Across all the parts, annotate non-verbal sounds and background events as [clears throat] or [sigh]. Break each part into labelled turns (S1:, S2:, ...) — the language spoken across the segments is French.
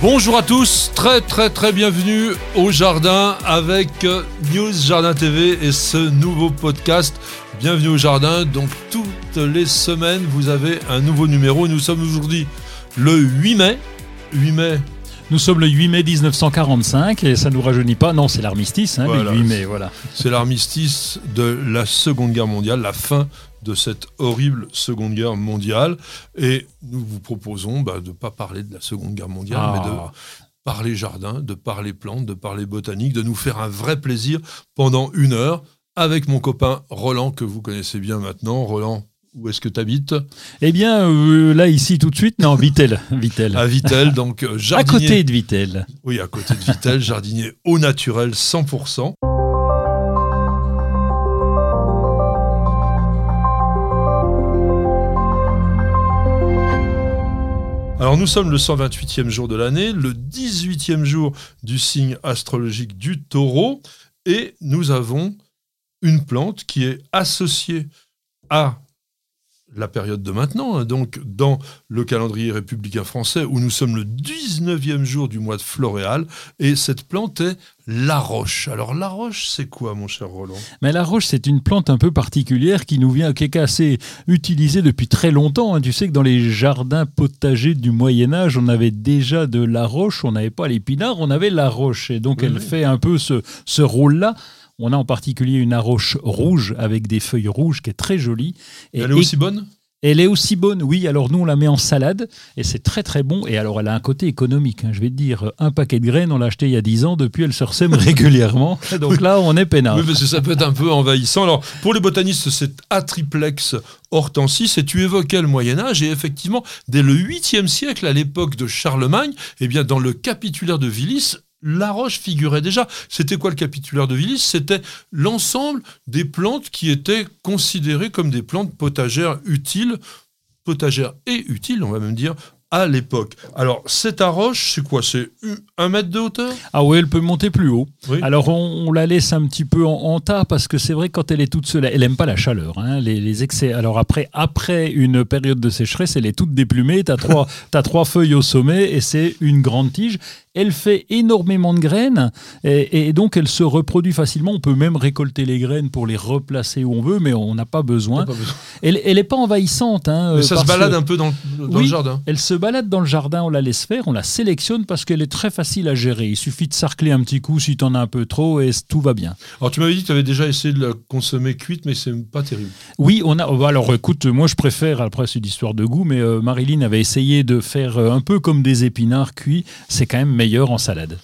S1: Bonjour à tous, très très très bienvenue au jardin avec euh, News Jardin TV et ce nouveau podcast. Bienvenue au jardin, donc toutes les semaines vous avez un nouveau numéro. Nous sommes aujourd'hui le 8 mai. 8 mai.
S2: Nous sommes le 8 mai 1945 et ça ne nous rajeunit pas. Non, c'est l'armistice, hein,
S1: Voilà.
S2: le 8 mai, voilà.
S1: C'est l'armistice de la Seconde Guerre mondiale, la fin de cette horrible Seconde Guerre mondiale. Et nous vous proposons bah, de ne pas parler de la Seconde Guerre mondiale,
S2: Ah.
S1: mais de parler jardin, de parler plantes, de parler botanique, de nous faire un vrai plaisir pendant une heure avec mon copain Roland, que vous connaissez bien maintenant. Roland, où est-ce que tu habites
S2: Eh bien, euh, là, ici, tout de suite, non, Vitel. [laughs] Vitel.
S1: À Vitel, donc euh, [laughs]
S2: à
S1: jardinier.
S2: côté de Vitel.
S1: Oui, à côté de Vitel, jardinier au naturel 100%. Alors nous sommes le 128e jour de l'année, le 18e jour du signe astrologique du taureau, et nous avons une plante qui est associée à la période de maintenant, hein, donc dans le calendrier républicain français, où nous sommes le 19e jour du mois de Floréal, et cette plante est la roche. Alors la roche, c'est quoi, mon cher Roland?
S2: Mais la roche, c'est une plante un peu particulière qui nous vient, qui est assez utilisée depuis très longtemps. hein. Tu sais que dans les jardins potagers du Moyen Âge, on avait déjà de la roche, on n'avait pas l'épinard, on avait la roche. Et donc
S1: Oui,
S2: elle
S1: oui.
S2: fait un peu ce, ce rôle-là. On a en particulier une roche rouge avec des feuilles rouges qui est très jolie. Et
S1: Elle est aussi bonne?
S2: Elle est aussi bonne, oui. Alors nous, on la met en salade et c'est très très bon. Et alors, elle a un côté économique. hein. Je vais te dire, un paquet de graines, on l'a acheté il y a 10 ans. Depuis, elle se ressème [laughs] régulièrement. Donc là, on est peinard.
S1: Oui, parce que ça peut être un peu envahissant. Alors, pour les botanistes, c'est Atriplex hortensis, et tu évoquais le Moyen-Âge, et effectivement, dès le 8e siècle, à l'époque de Charlemagne, eh bien, dans le capitulaire de Willis, la roche figurait déjà. C'était quoi le capitulaire de Willis? C'était l'ensemble des plantes qui étaient considérées comme des plantes potagères utiles, potagères et utiles, on va même dire, à l'époque. Alors, cette roche, c'est quoi? C'est un mètre de hauteur?
S2: Ah oui, elle peut monter plus haut.
S1: Oui.
S2: Alors on, on la laisse un petit peu en, en tas parce que c'est vrai que quand elle est toute seule, elle aime pas la chaleur. hein, les, les excès. Alors après, après une période de sécheresse, elle est toute déplumée. T'as trois, [laughs] t'as trois feuilles au sommet et c'est une grande tige. Elle fait énormément de graines et, et donc elle se reproduit facilement. On peut même récolter les graines pour les replacer où on veut, mais on n'a pas besoin.
S1: Pas besoin.
S2: Elle, elle est pas envahissante. hein,
S1: Mais ça se balade
S2: que-
S1: un peu dans, dans
S2: Oui.
S1: le jardin.
S2: Elle se balade dans le jardin, on la laisse faire, on la sélectionne parce qu'elle est très facile à gérer. Il suffit de sarcler un petit coup si tu en as un peu trop et tout va bien.
S1: Alors tu m'avais dit que tu avais déjà essayé de la consommer cuite, mais c'est pas terrible.
S2: Oui, on a. oh, Alors écoute, moi je préfère, après c'est d'histoire de goût, mais euh, Marilyn avait essayé de faire euh, un peu comme des épinards cuits. C'est quand même meilleur en salade.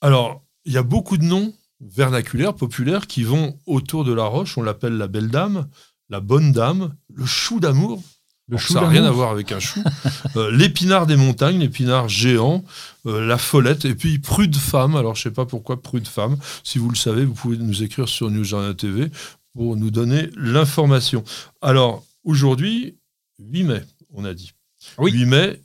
S1: Alors, il y a beaucoup de noms vernaculaires, populaires, qui vont autour de la roche. On l'appelle la belle dame, la bonne dame, le chou d'amour.
S2: Le
S1: Alors,
S2: chou
S1: ça n'a rien à voir avec un chou. [laughs] Euh, l'épinard des montagnes, l'épinard géant, euh, la follette, et puis prude femme. Alors, je sais pas pourquoi prude femme. Si vous le savez, vous pouvez nous écrire sur News Jardin TV pour nous donner l'information. Alors, aujourd'hui, 8 mai, on a dit.
S2: Oui.
S1: 8 mai,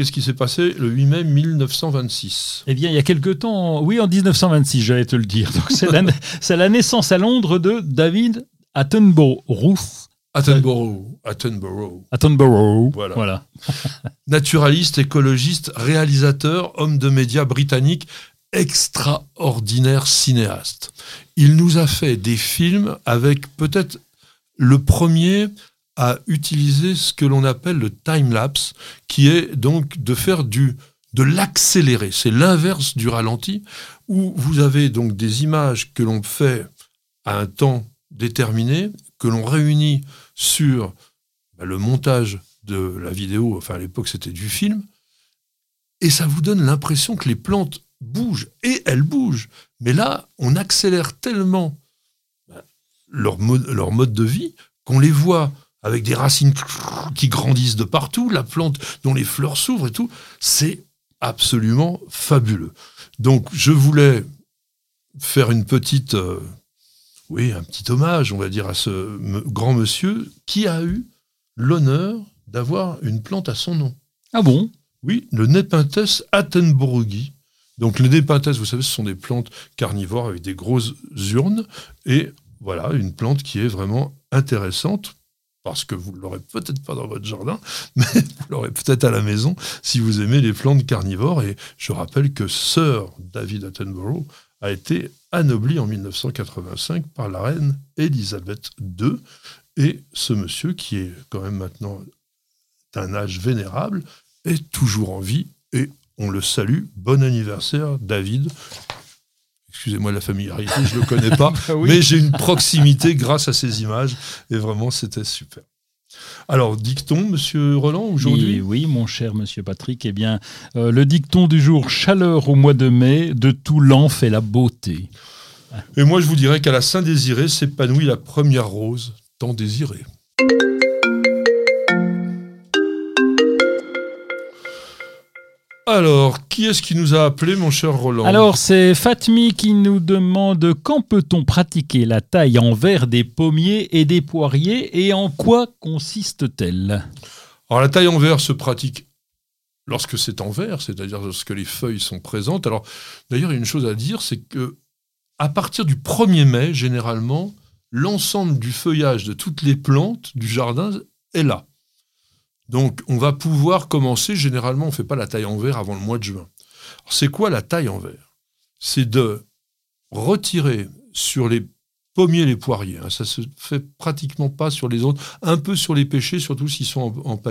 S1: qu'est-ce qui s'est passé le 8 mai 1926
S2: Eh bien, il y a quelque temps, oui, en 1926, j'allais te le dire. Donc, C'est la, [laughs] c'est la naissance à Londres de David Attenborough.
S1: Attenborough. Attenborough.
S2: Attenborough.
S1: Voilà.
S2: voilà.
S1: naturaliste, écologiste, réalisateur, homme de médias britannique, extraordinaire cinéaste. Il nous a fait des films avec peut-être le premier à utiliser ce que l'on appelle le time-lapse, qui est donc de faire du de l'accélérer. C'est l'inverse du ralenti, où vous avez donc des images que l'on fait à un temps déterminé, que l'on réunit sur bah, le montage de la vidéo, enfin à l'époque c'était du film, et ça vous donne l'impression que les plantes bougent, et elles bougent. Mais là, on accélère tellement bah, leur mode, leur mode de vie qu'on les voit avec des racines qui grandissent de partout, la plante dont les fleurs s'ouvrent et tout. C'est absolument fabuleux. Donc, je voulais faire une petite, euh, oui, un petit hommage, on va dire, à ce grand monsieur qui a eu l'honneur d'avoir une plante à son nom.
S2: Ah bon?
S1: Oui, le Nepenthes attenboroughi. Donc le Nepenthes, vous savez, ce sont des plantes carnivores avec des grosses urnes. Et voilà, une plante qui est vraiment intéressante parce que vous ne l'aurez peut-être pas dans votre jardin, [laughs] mais vous l'aurez peut-être à la maison si vous aimez les plantes carnivores. Et je rappelle que Sir David Attenborough a été anobli en 1985 par la reine Élisabeth II. Et ce monsieur, qui est quand même maintenant d'un âge vénérable, est toujours en vie et on le salue. Bon anniversaire, David. Excusez-moi la familiarité, je ne le connais pas, [laughs]
S2: Ah oui.
S1: mais j'ai une proximité grâce à ces images et vraiment c'était super. Alors, dicton, monsieur Roland, aujourd'hui?
S2: Oui, mon cher monsieur Patrick, eh bien, euh, le dicton du jour chaleur au mois de mai, de tout l'an fait la beauté.
S1: Et moi, je vous dirais qu'à la Saint-Désiré s'épanouit la première rose tant désirée. Alors, qui est-ce qui nous a appelé, mon cher Roland
S2: Alors, c'est Fatmi qui nous demande quand peut-on pratiquer la taille en verre des pommiers et des poiriers et en quoi consiste-t-elle?
S1: Alors, la taille en verre se pratique lorsque c'est en verre, c'est-à-dire lorsque les feuilles sont présentes. Alors, d'ailleurs, il y a une chose à dire, c'est que à partir du 1er mai, généralement, l'ensemble du feuillage de toutes les plantes du jardin est là. Donc, on va pouvoir commencer. Généralement, on ne fait pas la taille en verre avant le mois de juin. C'est quoi la taille en verre? C'est de retirer sur les pommiers et les poiriers. hein, ça se fait pratiquement pas sur les autres. Un peu sur les pêchers, surtout s'ils sont en.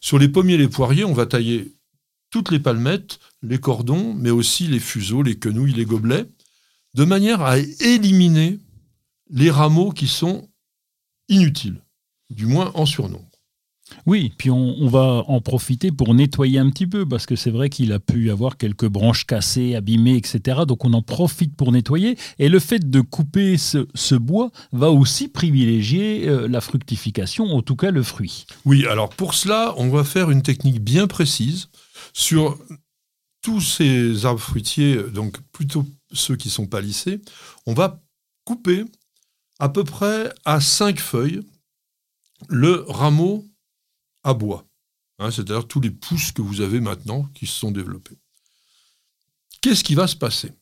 S1: Sur les pommiers et les poiriers, on va tailler toutes les palmettes, les cordons, mais aussi les fuseaux, les quenouilles, les gobelets, de manière à éliminer les rameaux qui sont inutiles, du moins en surnombre.
S2: Oui, puis on, va en profiter pour nettoyer un petit peu, parce que c'est vrai qu'il a pu avoir quelques branches cassées, abîmées, etc. Donc on en profite pour nettoyer. Et le fait de couper ce, bois va aussi privilégier euh, la fructification, en tout cas le fruit.
S1: Oui, alors pour cela, on va faire une technique bien précise sur tous ces arbres fruitiers, donc plutôt ceux qui sont palissés. On va couper à peu près à cinq feuilles le rameau à bois. Hein, C'est-à-dire tous les pousses que vous avez maintenant qui se sont développés. Qu'est-ce qui va se passer?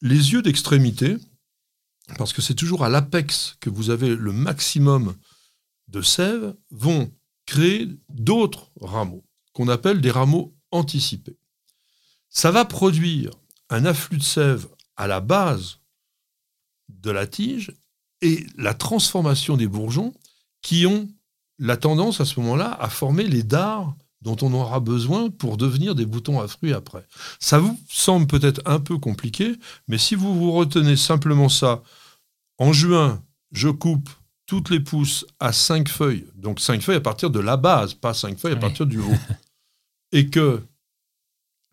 S1: Les yeux d'extrémité, parce que c'est toujours à l'apex que vous avez le maximum de sève, vont créer d'autres rameaux, qu'on appelle des rameaux anticipés. Ça va produire un afflux de sève à la base de la tige et la transformation des bourgeons qui ont la tendance à ce moment-là à former les dards dont on aura besoin pour devenir des boutons à fruits après. Ça vous semble peut-être un peu compliqué, mais si vous vous retenez simplement ça, en juin, je coupe toutes les pousses à 5 feuilles, donc 5 feuilles à partir de la base, pas 5 feuilles à
S2: Oui.
S1: partir du [laughs] haut, et que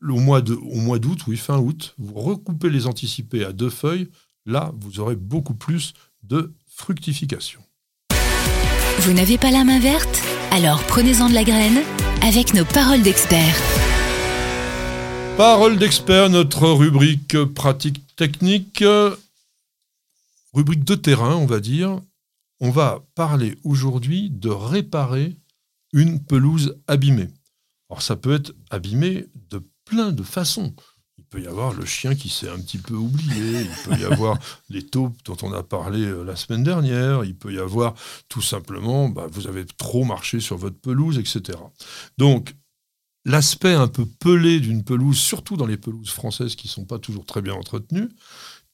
S1: au mois de- au mois d'août, oui, fin août, vous recoupez les anticipés à deux feuilles, là, vous aurez beaucoup plus de fructification.
S3: Vous n'avez pas la main verte Alors prenez-en de la graine avec nos paroles d'experts.
S1: Parole d'expert, notre rubrique pratique technique, euh, rubrique de terrain, on va dire. On va parler aujourd'hui de réparer une pelouse abîmée. Alors ça peut être abîmé de plein de façons. Il peut y avoir le chien qui s'est un petit peu oublié, il peut y [laughs] avoir les taupes dont on a parlé euh, la semaine dernière, il peut y avoir tout simplement, bah, vous avez trop marché sur votre pelouse, etc. Donc, l'aspect un peu pelé d'une pelouse, surtout dans les pelouses françaises qui ne sont pas toujours très bien entretenues,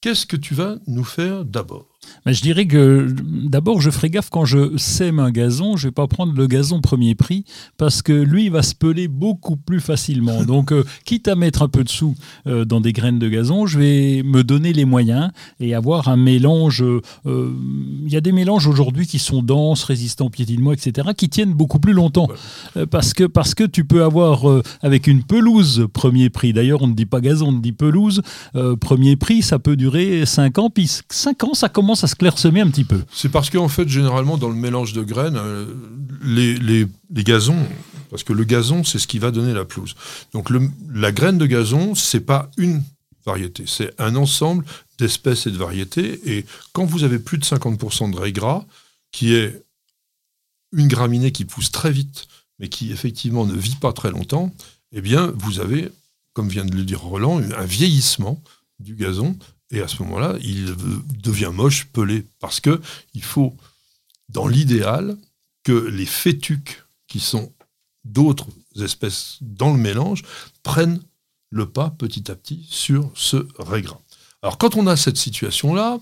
S1: qu'est-ce que tu vas nous faire d'abord?
S2: Mais je dirais que d'abord, je ferai gaffe quand je sème un gazon, je vais pas prendre le gazon premier prix parce que lui, il va se peler beaucoup plus facilement. [laughs] Donc, euh, quitte à mettre un peu de sous euh, dans des graines de gazon, je vais me donner les moyens et avoir un mélange. euh, Il y a des mélanges aujourd'hui qui sont denses, résistants au piétinement, etc., qui tiennent beaucoup plus longtemps. Parce, que, parce que tu peux avoir, avec une pelouse premier prix, d'ailleurs, on ne dit pas gazon, on dit pelouse, premier prix, ça peut durer 5 ans, puis 5 ans, ça commence à se clairsemer un petit peu.
S1: C'est parce qu'en fait, généralement, dans le mélange de graines, euh, les, gazons parce que le gazon, c'est ce qui va donner la pelouse. Donc la graine de gazon, c'est pas une variété, c'est un ensemble d'espèces et de variétés. Et quand vous avez plus de 50% de raie gras, qui est une graminée qui pousse très vite, mais qui effectivement ne vit pas très longtemps, eh bien, vous avez, comme vient de le dire Roland, un vieillissement du gazon. Et à ce moment-là, il devient moche, pelé, parce que il faut, dans l'idéal, que les fétuques qui sont d'autres espèces dans le mélange prennent le pas petit à petit sur ce raisin. Alors quand on a cette situation-là,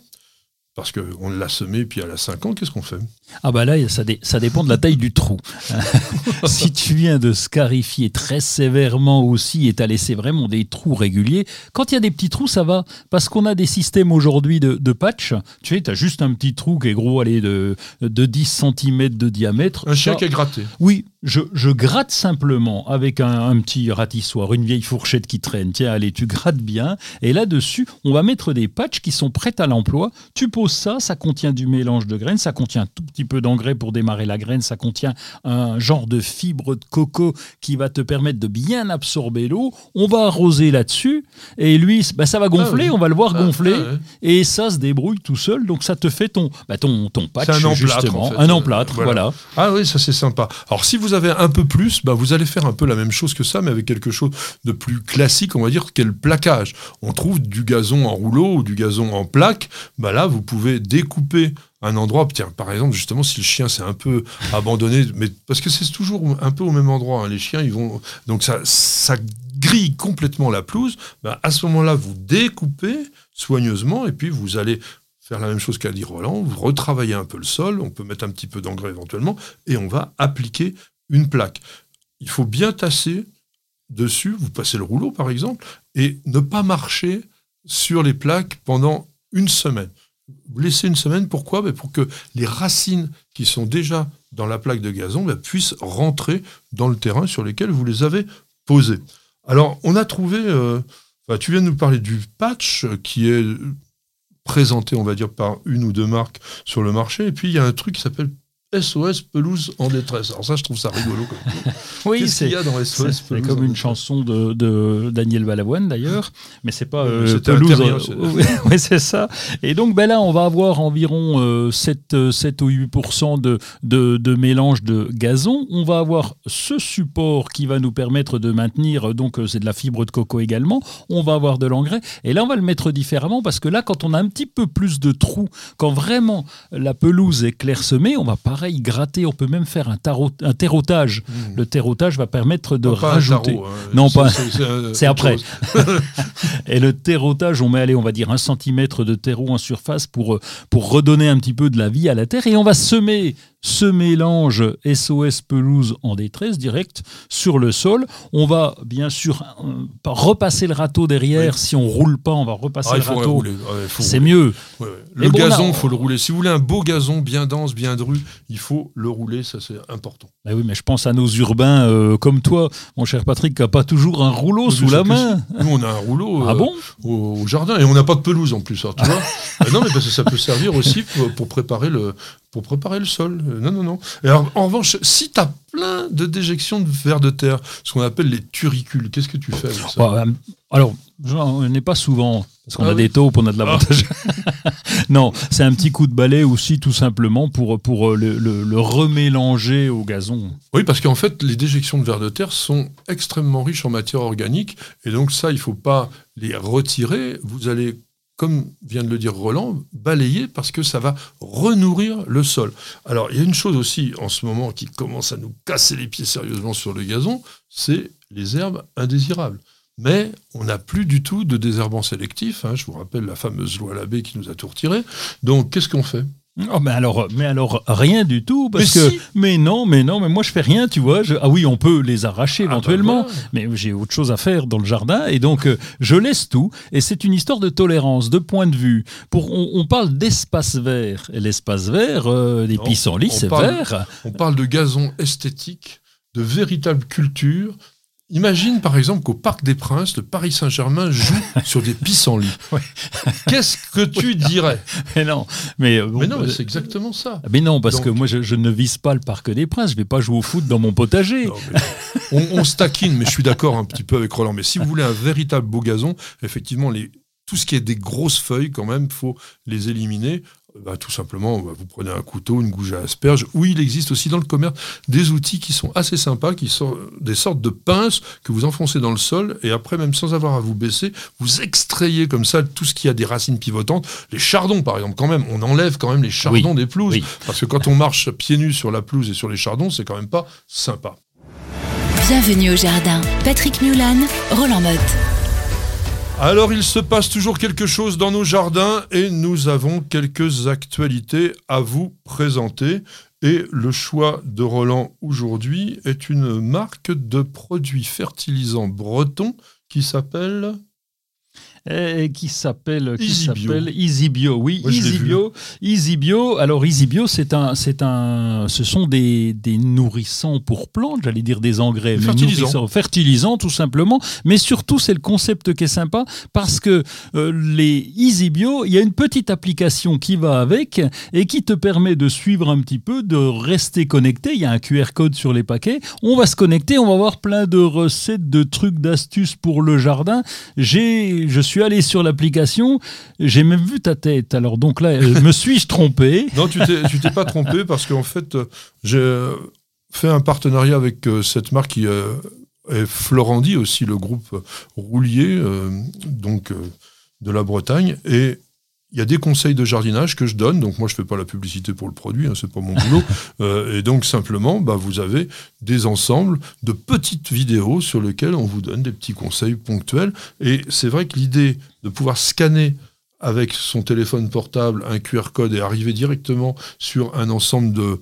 S1: parce qu'on l'a semé, puis à la 5 ans, qu'est-ce qu'on fait?
S2: Ah bah là, ça, dé- ça dépend de la taille du trou. [laughs] si tu viens de scarifier très sévèrement aussi et t'as laissé vraiment des trous réguliers, quand il y a des petits trous, ça va. Parce qu'on a des systèmes aujourd'hui de, de patch. Tu sais, t'as juste un petit trou qui est gros, allez, de, de 10 cm de diamètre.
S1: Un chien qui est gratté.
S2: Oui, je, je gratte simplement avec un, un petit ratissoir, une vieille fourchette qui traîne. Tiens, allez, tu grattes bien. Et là-dessus, on va mettre des patchs qui sont prêts à l'emploi. Tu poses ça, ça contient du mélange de graines, ça contient un tout petit peu d'engrais pour démarrer la graine, ça contient un genre de fibre de coco qui va te permettre de bien absorber l'eau. On va arroser là-dessus et lui, bah, ça va gonfler,
S1: oui.
S2: on va le voir
S1: Ah,
S2: gonfler.
S1: ah.
S2: Et ça se débrouille tout seul, donc ça te fait ton, bah, ton, ton patch,
S1: un emplâtre,
S2: justement.
S1: en fait.
S2: Un emplâtre,
S1: voilà.
S2: voilà.
S1: Ah oui, ça c'est sympa. Alors si vous avez un peu plus, bah, vous allez faire un peu la même chose que ça, mais avec quelque chose de plus classique, on va dire, qu'est le plaquage. On trouve du gazon en rouleau ou du gazon en plaque. Bah là, vous pouvez découper un endroit. Tiens, par exemple, justement, si le chien s'est un peu abandonné, mais parce que c'est toujours un peu au même endroit. hein, Les chiens, ils vont donc ça, ça grille complètement la pelouse. Bah, à ce moment-là, vous découpez soigneusement et puis vous allez faire la même chose qu'a dit Roland, vous retravaillez un peu le sol, on peut mettre un petit peu d'engrais éventuellement, et on va appliquer une plaque. Il faut bien tasser dessus, vous passez le rouleau par exemple, et ne pas marcher sur les plaques pendant une semaine. Vous laissez une semaine, pourquoi? Ben, Pour que les racines qui sont déjà dans la plaque de gazon ben, puissent rentrer dans le terrain sur lequel vous les avez posées. Alors, on a trouvé, euh, tu viens de nous parler du patch qui est présenté, on va dire, par une ou deux marques sur le marché, et puis il y a un truc qui s'appelle SOS pelouse en détresse. Alors ça, je trouve ça rigolo. [laughs]
S2: Oui,
S1: Qu'est-ce
S2: c'est
S1: qu'il y a dans
S2: C'est
S1: SOS
S2: c'est
S1: pelouse
S2: comme une chanson de, de Daniel Balavoine d'ailleurs, mais c'est pas euh, pelouse. euh, oui, [laughs] c'est ça. Et donc ben là, on va avoir environ euh, 7, euh, 7 ou 8% de, de, de mélange de gazon. On va avoir ce support qui va nous permettre de maintenir, euh, donc euh, c'est de la fibre de coco également. On va avoir de l'engrais. Et là, on va le mettre différemment parce que là, quand on a un petit peu plus de trous, quand vraiment la pelouse est clairsemée, on va pareil gratter. On peut même faire un, tarot, un terrotage.
S1: Mmh.
S2: Le terrotage va permettre de
S1: Pas un
S2: rajouter.
S1: tarot.
S2: Non, pas-
S1: C'est- [laughs]
S2: après. [laughs] Et le terrotage, on met, allez, on va dire un centimètre de terreau en surface pour, euh, pour redonner un petit peu de la vie à la terre. Et on va semer ce mélange SOS pelouse en détresse direct sur le sol. On va bien sûr euh, pas repasser le râteau derrière.
S1: Oui.
S2: Si on roule pas, on va repasser
S1: Ah,
S2: le râteau. C'est mieux.
S1: Ouais, ouais.
S2: Mais
S1: Le
S2: bon,
S1: gazon, il faut le rouler. Si vous voulez un beau gazon bien dense, bien dru, il faut le rouler, ça c'est important.
S2: Bah oui, mais je pense à nos urbains euh, comme toi, mon cher Patrick, qui n'a pas toujours un rouleau
S1: Oui,
S2: sous la main.
S1: Nous, on a un rouleau
S2: Ah
S1: euh,
S2: bon
S1: au, au jardin et on n'a pas de pelouse en plus. alors, tu [laughs] vois Euh, non, mais parce que ça peut servir aussi pour, pour préparer le pour préparer le sol. Euh, Non, non, non. Alors, en revanche, si tu as plein de déjections de vers de terre, ce qu'on appelle les turicules, qu'est-ce que tu fais avec ça?
S2: Ouais, euh, alors, j'en ai pas souvent, parce qu'on
S1: Ah
S2: a
S1: oui.
S2: des taupes, on a de l'avantage. [laughs] non, c'est un petit coup de balai aussi, tout simplement, pour, pour euh, le, le- le remélanger au gazon.
S1: Oui, parce qu'en fait, les déjections de vers de terre sont extrêmement riches en matière organique, et donc ça, il ne faut pas les retirer. Vous allez, comme vient de le dire Roland, balayer parce que ça va renourrir le sol. Alors, il y a une chose aussi en ce moment qui commence à nous casser les pieds sérieusement sur le gazon, c'est les herbes indésirables. Mais on n'a plus du tout de désherbant sélectif. hein. Je vous rappelle la fameuse loi Labbé qui nous a tout retiré. Donc, qu'est-ce qu'on fait?
S2: Oh, mais alors, mais alors rien du tout, parce
S1: Mais
S2: que
S1: si.
S2: mais non, mais non, mais moi je fais rien, tu vois. je- ah oui, on peut les arracher
S1: Ah bah
S2: éventuellement, mais j'ai autre chose à faire dans le jardin et donc euh, je laisse tout. Et c'est une histoire de tolérance, de point de vue. Pour on, on parle d'espace vert et l'espace vert, euh, des
S1: Non,
S2: pissenlits, c'est vert.
S1: On parle de gazon esthétique, de véritable culture. Imagine par exemple qu'au Parc des Princes, le Paris Saint-Germain joue [laughs] sur des pissenlits.
S2: Ouais.
S1: Qu'est-ce que tu dirais
S2: Mais non, mais, bon,
S1: Mais non,
S2: euh,
S1: c'est exactement ça.
S2: mais non, parce
S1: Donc-
S2: que moi, je, je ne vise pas le Parc des Princes. Je vais pas jouer au foot dans mon potager.
S1: Non, on, on se taquine, mais je suis d'accord un petit peu avec Roland. Mais si vous voulez un véritable beau gazon, effectivement, les, tout ce qui est des grosses feuilles, quand même, faut les éliminer. Bah, tout simplement, bah, vous prenez un couteau, une gouge à asperges. Oui, il existe aussi dans le commerce des outils qui sont assez sympas, qui sont des sortes de pinces que vous enfoncez dans le sol et après, même sans avoir à vous baisser, vous extrayez comme ça tout ce qui a des racines pivotantes. Les chardons, par exemple, quand même, on enlève quand même les chardons des pelouses.
S2: oui.
S1: Parce que quand on marche pieds nus sur la pelouse et sur les chardons, c'est quand même pas sympa.
S3: Bienvenue au jardin. Patrick Mulan, Roland Motte.
S1: Alors il se passe toujours quelque chose dans nos jardins et nous avons quelques actualités à vous présenter. Et le choix de Roland aujourd'hui est une marque de produits fertilisants bretons qui s'appelle...
S2: Et qui s'appelle qui
S1: Easy Bio.
S2: s'appelle Easy Bio. Oui,
S1: Moi, je l'ai
S2: Easy
S1: vu.
S2: Bio. Easy Bio. Alors Easy Bio, c'est un, c'est un, ce sont des, des nourrissants pour plantes. J'allais dire des engrais,
S1: Des
S2: mais
S1: fertilisants.
S2: tout simplement. Mais surtout, c'est le concept qui est sympa parce que euh, les Easy Bio, il y a une petite application qui va avec et qui te permet de suivre un petit peu, de rester connecté. Il y a un QR code sur les paquets. On va se connecter, on va voir plein de recettes, de trucs, d'astuces pour le jardin. J'ai, je suis allé sur l'application, j'ai même vu ta tête. Alors donc là, euh, me suis-je trompé?
S1: Non, tu t'es pas trompé parce qu'en fait, j'ai fait un partenariat avec euh, cette marque qui euh, est Florandi, aussi le groupe Roulier, donc de la Bretagne. Et il y a des conseils de jardinage que je donne. Donc moi, je fais pas la publicité pour le produit, hein, c'est pas mon boulot. [laughs] Euh, et donc simplement, bah, vous avez des ensembles de petites vidéos sur lesquelles on vous donne des petits conseils ponctuels. Et c'est vrai que l'idée de pouvoir scanner avec son téléphone portable un QR code et arriver directement sur un ensemble de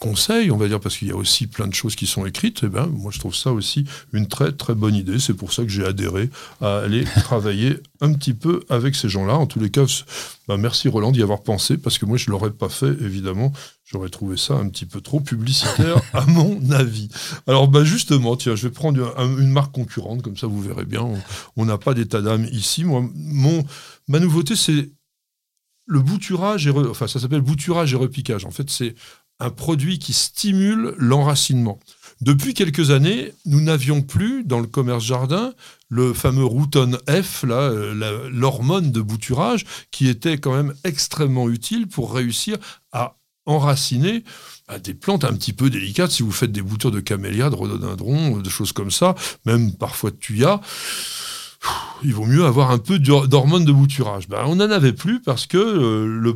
S1: conseils, on va dire, parce qu'il y a aussi plein de choses qui sont écrites, eh ben, moi je trouve ça aussi une très très bonne idée. C'est pour ça que j'ai adhéré à aller [laughs] travailler un petit peu avec ces gens-là. En tous les cas, bah, merci Roland d'y avoir pensé, parce que moi je ne l'aurais pas fait, évidemment. J'aurais trouvé ça un petit peu trop publicitaire, [laughs] à mon avis. Alors bah, justement, tiens, je vais prendre un- une marque concurrente, comme ça vous verrez bien. On- On n'a pas d'état d'âme ici. Moi, mon, ma nouveauté, c'est le bouturage et re- enfin ça s'appelle bouturage et repiquage. En fait, c'est un produit qui stimule l'enracinement. Depuis quelques années, nous n'avions plus dans le commerce jardin le fameux Routon F, euh, l'hormone de bouturage, qui était quand même extrêmement utile pour réussir à enraciner des plantes un petit peu délicates. Si vous faites des boutures de camélia, de rhododendron, de choses comme ça, même parfois de thuya, il vaut mieux avoir un peu d'hor- d'hormones de bouturage. Ben, on n'en avait plus parce que euh, le,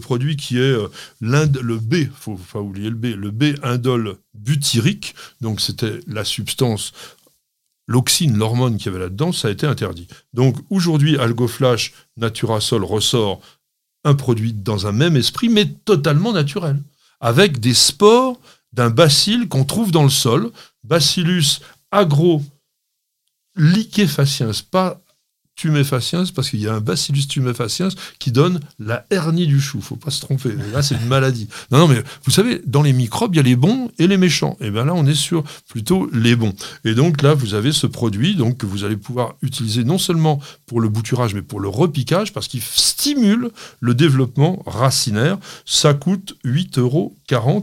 S1: produit qui est euh, le B, faut pas oublier le B, le B-indole butyrique, donc c'était la substance, l'oxine, l'hormone qu'il y avait là-dedans, ça a été interdit. Donc aujourd'hui, AlgoFlash Naturasol ressort un produit dans un même esprit, mais totalement naturel, avec des spores d'un bacille qu'on trouve dans le sol, Bacillus agro liquéfaciens, pas tuméfaciens, parce qu'il y a un bacillus tuméfaciens qui donne la hernie du chou. faut pas se tromper. Là, c'est une maladie. Non, non, mais vous savez, dans les microbes, il y a les bons et les méchants. Et bien là, on est sur plutôt les bons. Et donc là, vous avez ce produit donc, que vous allez pouvoir utiliser non seulement pour le bouturage, mais pour le repiquage, parce qu'il stimule le développement racinaire. Ça coûte 8,40 euros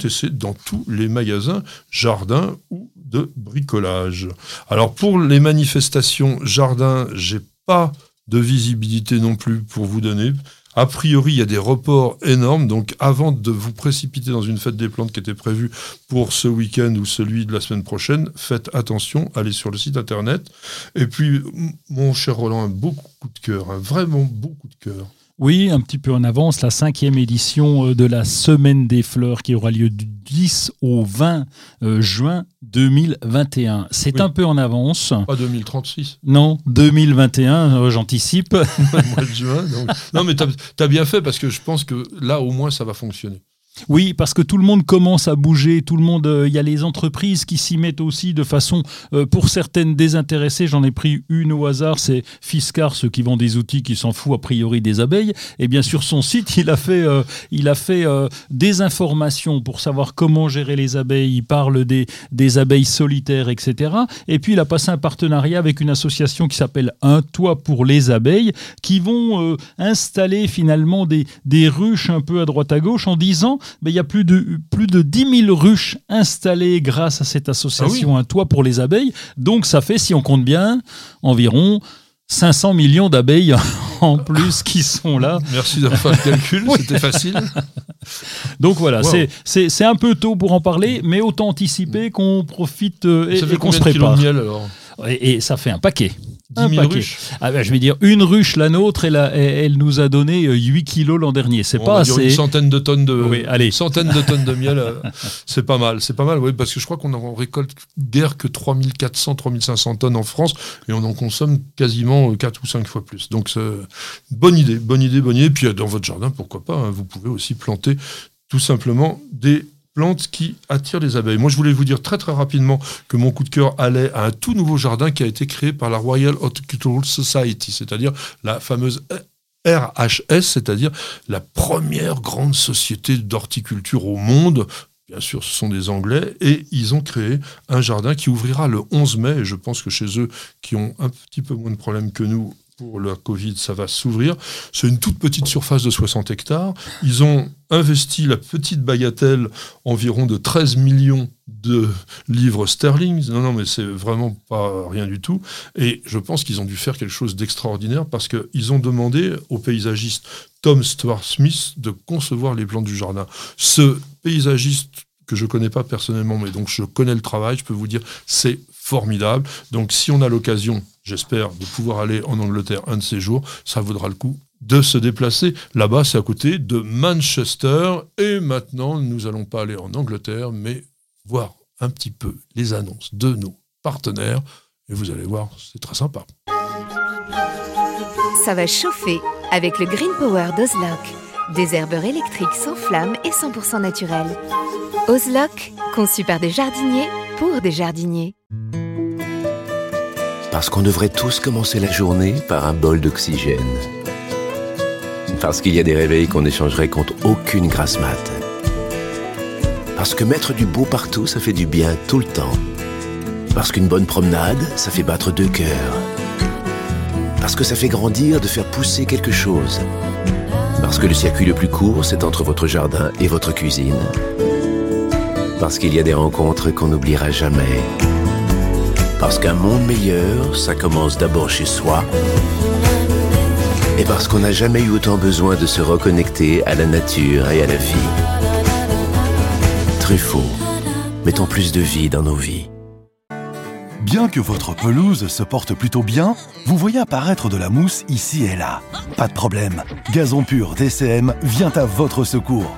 S1: et c'est dans tous les magasins jardins ou de bricolage. Alors pour les manifestations jardin, j'ai pas de visibilité non plus pour vous donner. A priori, il y a des reports énormes, donc avant de vous précipiter dans une fête des plantes qui était prévue pour ce week-end ou celui de la semaine prochaine, faites attention, allez sur le site internet. Et puis, mon cher Roland, un beau coup de cœur, un vraiment beau coup de cœur.
S2: Oui, un petit peu en avance, la cinquième édition euh, de la Semaine des fleurs qui aura lieu du 10 au 20 euh, juin 2021. C'est
S1: Oui.
S2: un peu en avance.
S1: Pas 2036,
S2: Non, 2021, euh, j'anticipe. [laughs]
S1: le mois de juin. donc- Non, mais t'as as bien fait parce que je pense que là, au moins, ça va fonctionner.
S2: Oui, parce que tout le monde commence à bouger, tout le monde, euh, il y a les entreprises qui s'y mettent aussi de façon, euh, pour certaines désintéressées, j'en ai pris une au hasard, c'est Fiscar, ceux qui vendent des outils qui s'en fout a priori des abeilles. Et bien sur son site, il a fait, euh, il a fait des informations pour savoir comment gérer les abeilles, il parle des, des abeilles solitaires, etc. Et puis il a passé un partenariat avec une association qui s'appelle Un toit pour les abeilles, qui vont installer finalement des, des ruches un peu à droite à gauche en disant il y a plus de, plus de 10 000 ruches installées grâce à cette association ah Un Toit pour les abeilles. Donc ça fait, si on compte bien, environ 500 millions d'abeilles [laughs] en plus qui sont là.
S1: Merci d'avoir fait le calcul, [laughs] c'était facile.
S2: Donc voilà, c'est un peu tôt pour en parler, mais autant anticiper qu'on profite euh, et, qu'on se prépare. alors? Et, ça fait un paquet.
S1: 10 000 ruches.
S2: Ah ben, je vais dire, une ruche, la nôtre, elle, elle nous a donné 8 euh, kilos l'an dernier. C'est pas assez.
S1: Une centaine de tonnes de, oui, allez. Centaine de tonnes de miel, euh, [laughs] c'est pas mal. C'est pas mal, oui, parce que je crois qu'on en récolte guère que 3400, 3500 tonnes en France et on en consomme quasiment 4 euh, ou 5 fois plus. Donc, bonne idée, bonne idée, bonne idée. Puis dans votre jardin, pourquoi pas, hein, vous pouvez aussi planter tout simplement des plantes qui attirent les abeilles. Moi, je voulais vous dire très très rapidement que mon coup de cœur allait à un tout nouveau jardin qui a été créé par la Royal Horticultural Society, c'est-à-dire la fameuse RHS, c'est-à-dire la première grande société d'horticulture au monde. Bien sûr, ce sont des Anglais, et ils ont créé un jardin qui ouvrira le 11 mai, et je pense que chez eux, qui ont un petit peu moins de problèmes que nous, pour la Covid, ça va s'ouvrir. C'est une toute petite surface de 60 hectares. Ils ont investi la petite bagatelle environ de 13 millions de livres sterling. Non, non, mais c'est vraiment pas rien du tout. Et je pense qu'ils ont dû faire quelque chose d'extraordinaire parce qu'ils ont demandé au paysagiste Tom Stuart Smith de concevoir les plans du jardin. Ce paysagiste que je connais pas personnellement, mais donc je connais le travail, je peux vous dire, c'est formidable. Donc si on a l'occasion j'espère, de pouvoir aller en Angleterre un de ces jours. Ça vaudra le coup de se déplacer. Là-bas, c'est à côté de Manchester. Et maintenant, nous n'allons pas aller en Angleterre, mais voir un petit peu les annonces de nos partenaires. Et vous allez voir, c'est très sympa.
S4: Ça va chauffer avec le Green Power d'Ozlock. Des herbeurs électriques sans flamme et 100% naturels. Ozlock, conçu par des jardiniers pour des jardiniers.
S5: Parce qu'on devrait tous commencer la journée par un bol d'oxygène. Parce qu'il y a des réveils qu'on échangerait contre aucune grasse mat. Parce que mettre du beau partout, ça fait du bien tout le temps. Parce qu'une bonne promenade, ça fait battre deux cœurs. Parce que ça fait grandir de faire pousser quelque chose. Parce que le circuit le plus court, c'est entre votre jardin et votre cuisine. Parce qu'il y a des rencontres qu'on n'oubliera jamais. Parce qu'un monde meilleur, ça commence d'abord chez soi. Et parce qu'on n'a jamais eu autant besoin de se reconnecter à la nature et à la vie. Truffaut, mettons plus de vie dans nos vies.
S6: Bien que votre pelouse se porte plutôt bien, vous voyez apparaître de la mousse ici et là. Pas de problème, Gazon Pur DCM vient à votre secours.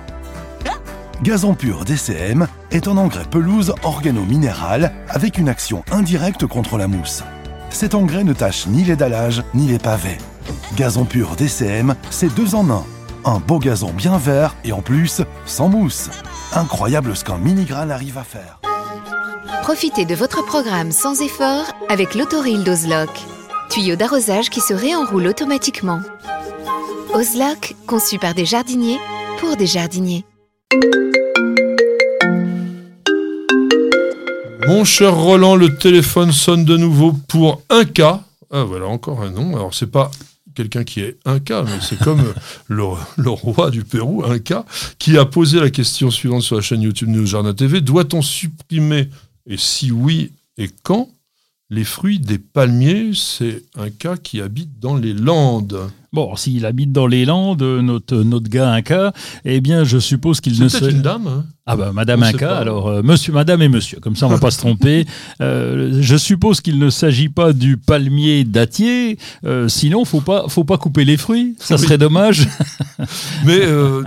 S6: Gazon pur DCM est un engrais pelouse organo-minéral avec une action indirecte contre la mousse. Cet engrais ne tâche ni les dallages ni les pavés. Gazon pur DCM, c'est deux en un. Un beau gazon bien vert et en plus, sans mousse. Incroyable ce qu'un mini-grain arrive à faire.
S4: Profitez de votre programme sans effort avec l'autoril d'Ozlock. Tuyau d'arrosage qui se réenroule automatiquement. Ozlock, conçu par des jardiniers pour des jardiniers.
S1: Mon cher Roland, le téléphone sonne de nouveau pour un cas. Ah voilà, encore un nom. Alors c'est pas quelqu'un qui est un cas, mais c'est comme [laughs] le, roi du Pérou, un cas, qui a posé la question suivante sur la chaîne YouTube News Jardin TV. Doit-on supprimer, et si oui, et quand, les fruits des palmiers C'est un cas qui habite dans les Landes.
S2: Bon, s'il habite dans les Landes, notre, notre gars Inca, eh bien, je suppose qu'il
S1: ne
S2: se.
S1: C'est une dame hein
S2: Ah ben, Madame Inca, alors, euh, monsieur, Madame et Monsieur, comme ça on ne va pas se tromper. [laughs] Euh, je suppose qu'il ne s'agit pas du palmier dattier, euh, sinon, faut pas, faut pas couper les fruits, ça serait dommage. [laughs]
S1: Mais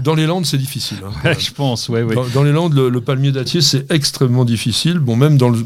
S1: dans les Landes, c'est difficile.
S2: Hein. [laughs] je pense, ouais, ouais.
S1: Dans, les Landes, le, le palmier dattier, c'est extrêmement difficile. Bon, même dans le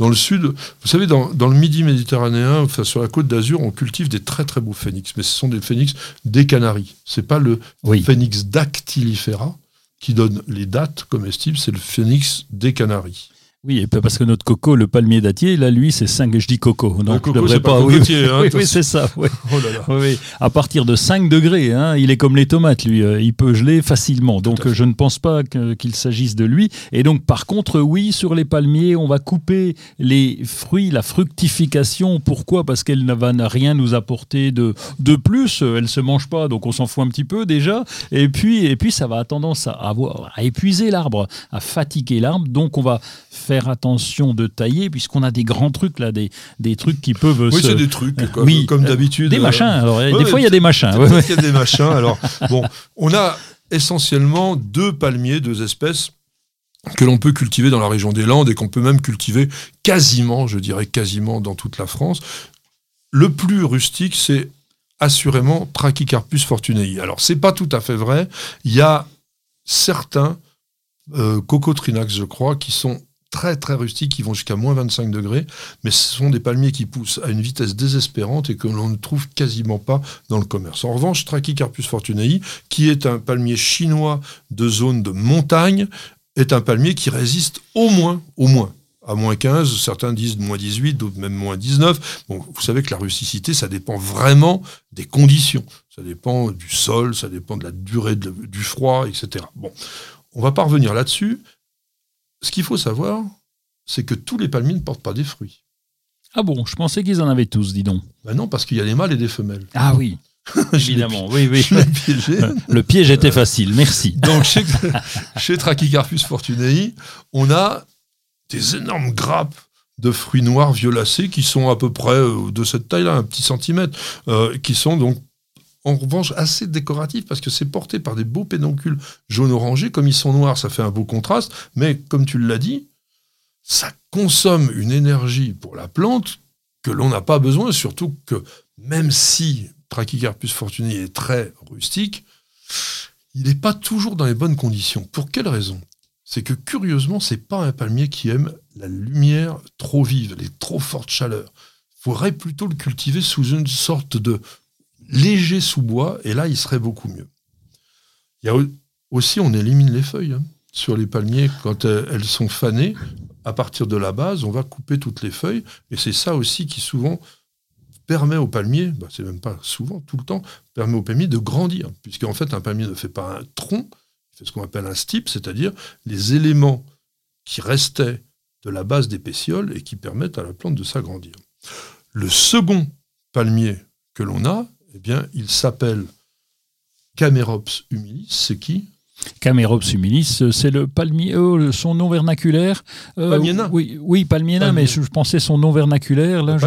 S1: dans le sud, vous savez, dans, le midi méditerranéen, enfin, sur la côte d'Azur, on cultive des très très beaux phénix, mais ce sont des phénix des Canaries. C'est pas le phénix dactylifera, qui donne les dates comestibles, c'est le phénix des Canaries.
S2: Oui, parce que notre coco, le palmier dattier, là, lui, c'est 5, je dis coco.
S1: Le
S2: Donc,
S1: coco,
S2: je
S1: pas.
S2: Oui,
S1: hein,
S2: oui,
S1: attention.
S2: oui, c'est ça. oui. [laughs]
S1: Oh là là.
S2: Oui, oui. À partir de 5 degrés, hein, il est comme les tomates, lui. euh, Il peut geler facilement. Donc, je ne pense pas qu'il s'agisse de lui. Et donc, par contre, oui, sur les palmiers, on va couper les fruits, la fructification. Pourquoi? Parce qu'elle ne va rien nous apporter de, de plus. Elle se mange pas, donc on s'en fout un petit peu déjà. Et puis, et puis ça va avoir à, avoir, à épuiser l'arbre, à fatiguer l'arbre. Donc, on va faire attention de tailler, puisqu'on a des grands trucs là, des, des trucs qui peuvent
S1: Oui,
S2: se...
S1: c'est des trucs, comme,
S2: Oui.
S1: comme d'habitude.
S2: Des
S1: euh,
S2: machins. Alors,
S1: ouais,
S2: des fois, il y a des machins.
S1: qu'il y a des machins. Alors, [laughs] bon, on a essentiellement deux palmiers, deux espèces que l'on peut cultiver dans la région des Landes et qu'on peut même cultiver quasiment, je dirais quasiment dans toute la France. Le plus rustique, c'est assurément Trachycarpus fortunei. Alors, c'est pas tout à fait vrai. Il y a certains euh, Cocotrinax, je crois, qui sont très très rustiques, qui vont jusqu'à moins 25 degrés, mais ce sont des palmiers qui poussent à une vitesse désespérante et que l'on ne trouve quasiment pas dans le commerce. En revanche, Trachycarpus fortunei, qui est un palmier chinois de zone de montagne, est un palmier qui résiste au moins, au moins, à moins 15, certains disent moins 18, d'autres même moins 19. Bon, vous savez que la rusticité, ça dépend vraiment des conditions. Ça dépend du sol, ça dépend de la durée du froid, etc. Bon, on va pas revenir là-dessus. Ce qu'il faut savoir, c'est que tous les palmiers ne portent pas des fruits.
S2: Ah bon, je pensais qu'ils en avaient tous, dis donc.
S1: Ben non, parce qu'il y a des mâles et des femelles.
S2: Ah oui, [laughs] évidemment. Oui, oui. [laughs] Le piège était facile, merci. [laughs]
S1: Donc, chez, chez Trachycarpus fortunei, on a des énormes grappes de fruits noirs violacés qui sont à peu près euh, de cette taille-là, un petit centimètre, euh, qui sont donc en revanche assez décoratifs parce que c'est porté par des beaux pédoncules jaune-orangé. Comme ils sont noirs, ça fait un beau contraste, mais comme tu l'as dit, ça consomme une énergie pour la plante que l'on n'a pas besoin, surtout que même si Trachycarpus fortunei est très rustique, il n'est pas toujours dans les bonnes conditions. Pour quelle raison? C'est que curieusement, c'est pas un palmier qui aime la lumière trop vive, les trop fortes chaleurs. Il faudrait plutôt le cultiver sous une sorte de léger sous-bois, et là, il serait beaucoup mieux. Y a au- aussi, on élimine les feuilles hein, sur les palmiers quand euh, elles sont fanées. À partir de la base, on va couper toutes les feuilles, et c'est ça aussi qui souvent permet au palmier, bah, c'est même pas souvent, tout le temps, permet au palmier de grandir, puisqu'en fait, un palmier ne fait pas un tronc, il fait ce qu'on appelle un stipe, c'est-à-dire les éléments qui restaient de la base des pétioles et qui permettent à la plante de s'agrandir. Le second palmier que l'on a, eh bien, il s'appelle Camerops humilis, c'est qui?
S2: Camerops humilis, c'est le palmier, euh, son nom vernaculaire. euh,
S1: Palmier nain.
S2: Oui, oui, Palmier. mais je, je pensais son nom vernaculaire. Là,
S1: Le
S2: je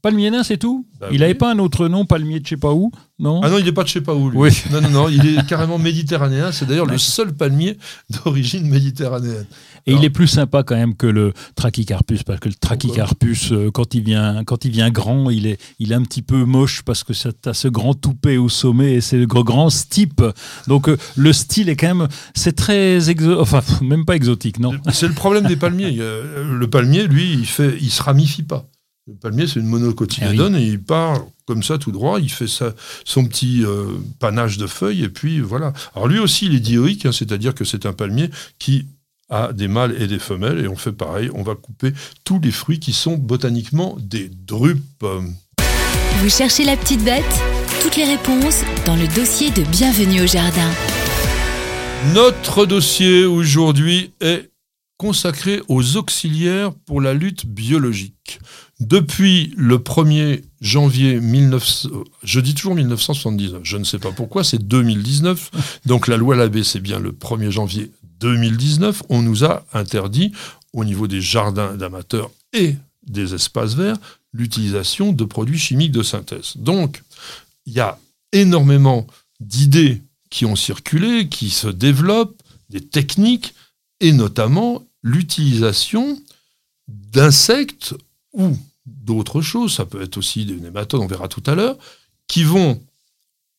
S1: palmier
S2: sais- c'est tout?
S1: Bah
S2: Il
S1: oui.
S2: n'avait pas un autre nom, palmier de je sais pas où Non?
S1: Ah non, il n'est pas de je sais pas où, lui.
S2: Oui.
S1: Non, non, non, il est carrément méditerranéen. C'est d'ailleurs [laughs] le seul palmier d'origine méditerranéenne.
S2: Et
S1: Alors-
S2: il est plus sympa quand même que le trachycarpus, parce que le trachycarpus, euh, quand il vient, quand il vient grand, il est, il est un petit peu moche parce que ça a ce grand toupet au sommet et c'est le grand stipe. Donc euh, le style est quand même, c'est très exo, enfin même pas exotique, non?
S1: C'est le problème des palmiers. Euh, Le palmier, lui, il fait, il se ramifie pas. Le palmier, c'est une monocotylédone et il part comme ça tout droit. Il fait sa, son petit euh, panache de feuilles et puis voilà. Alors lui aussi, il est dioïque, hein, c'est-à-dire que c'est un palmier qui a des mâles et des femelles et on fait pareil. On va couper tous les fruits qui sont botaniquement des drupes.
S3: Vous cherchez la petite bête? Toutes les réponses dans le dossier de Bienvenue au jardin.
S1: Notre dossier aujourd'hui est consacré aux auxiliaires pour la lutte biologique. Depuis le 1er janvier 1900, je dis toujours 1979, je ne sais pas pourquoi, c'est 2019. Donc la loi Labbé, c'est bien le 1er janvier 2019. On nous a interdit, au niveau des jardins d'amateurs et des espaces verts, l'utilisation de produits chimiques de synthèse. Donc, il y a énormément d'idées qui ont circulé, qui se développent, des techniques, et notamment l'utilisation d'insectes ou d'autres choses, ça peut être aussi des nématodes, on verra tout à l'heure, qui vont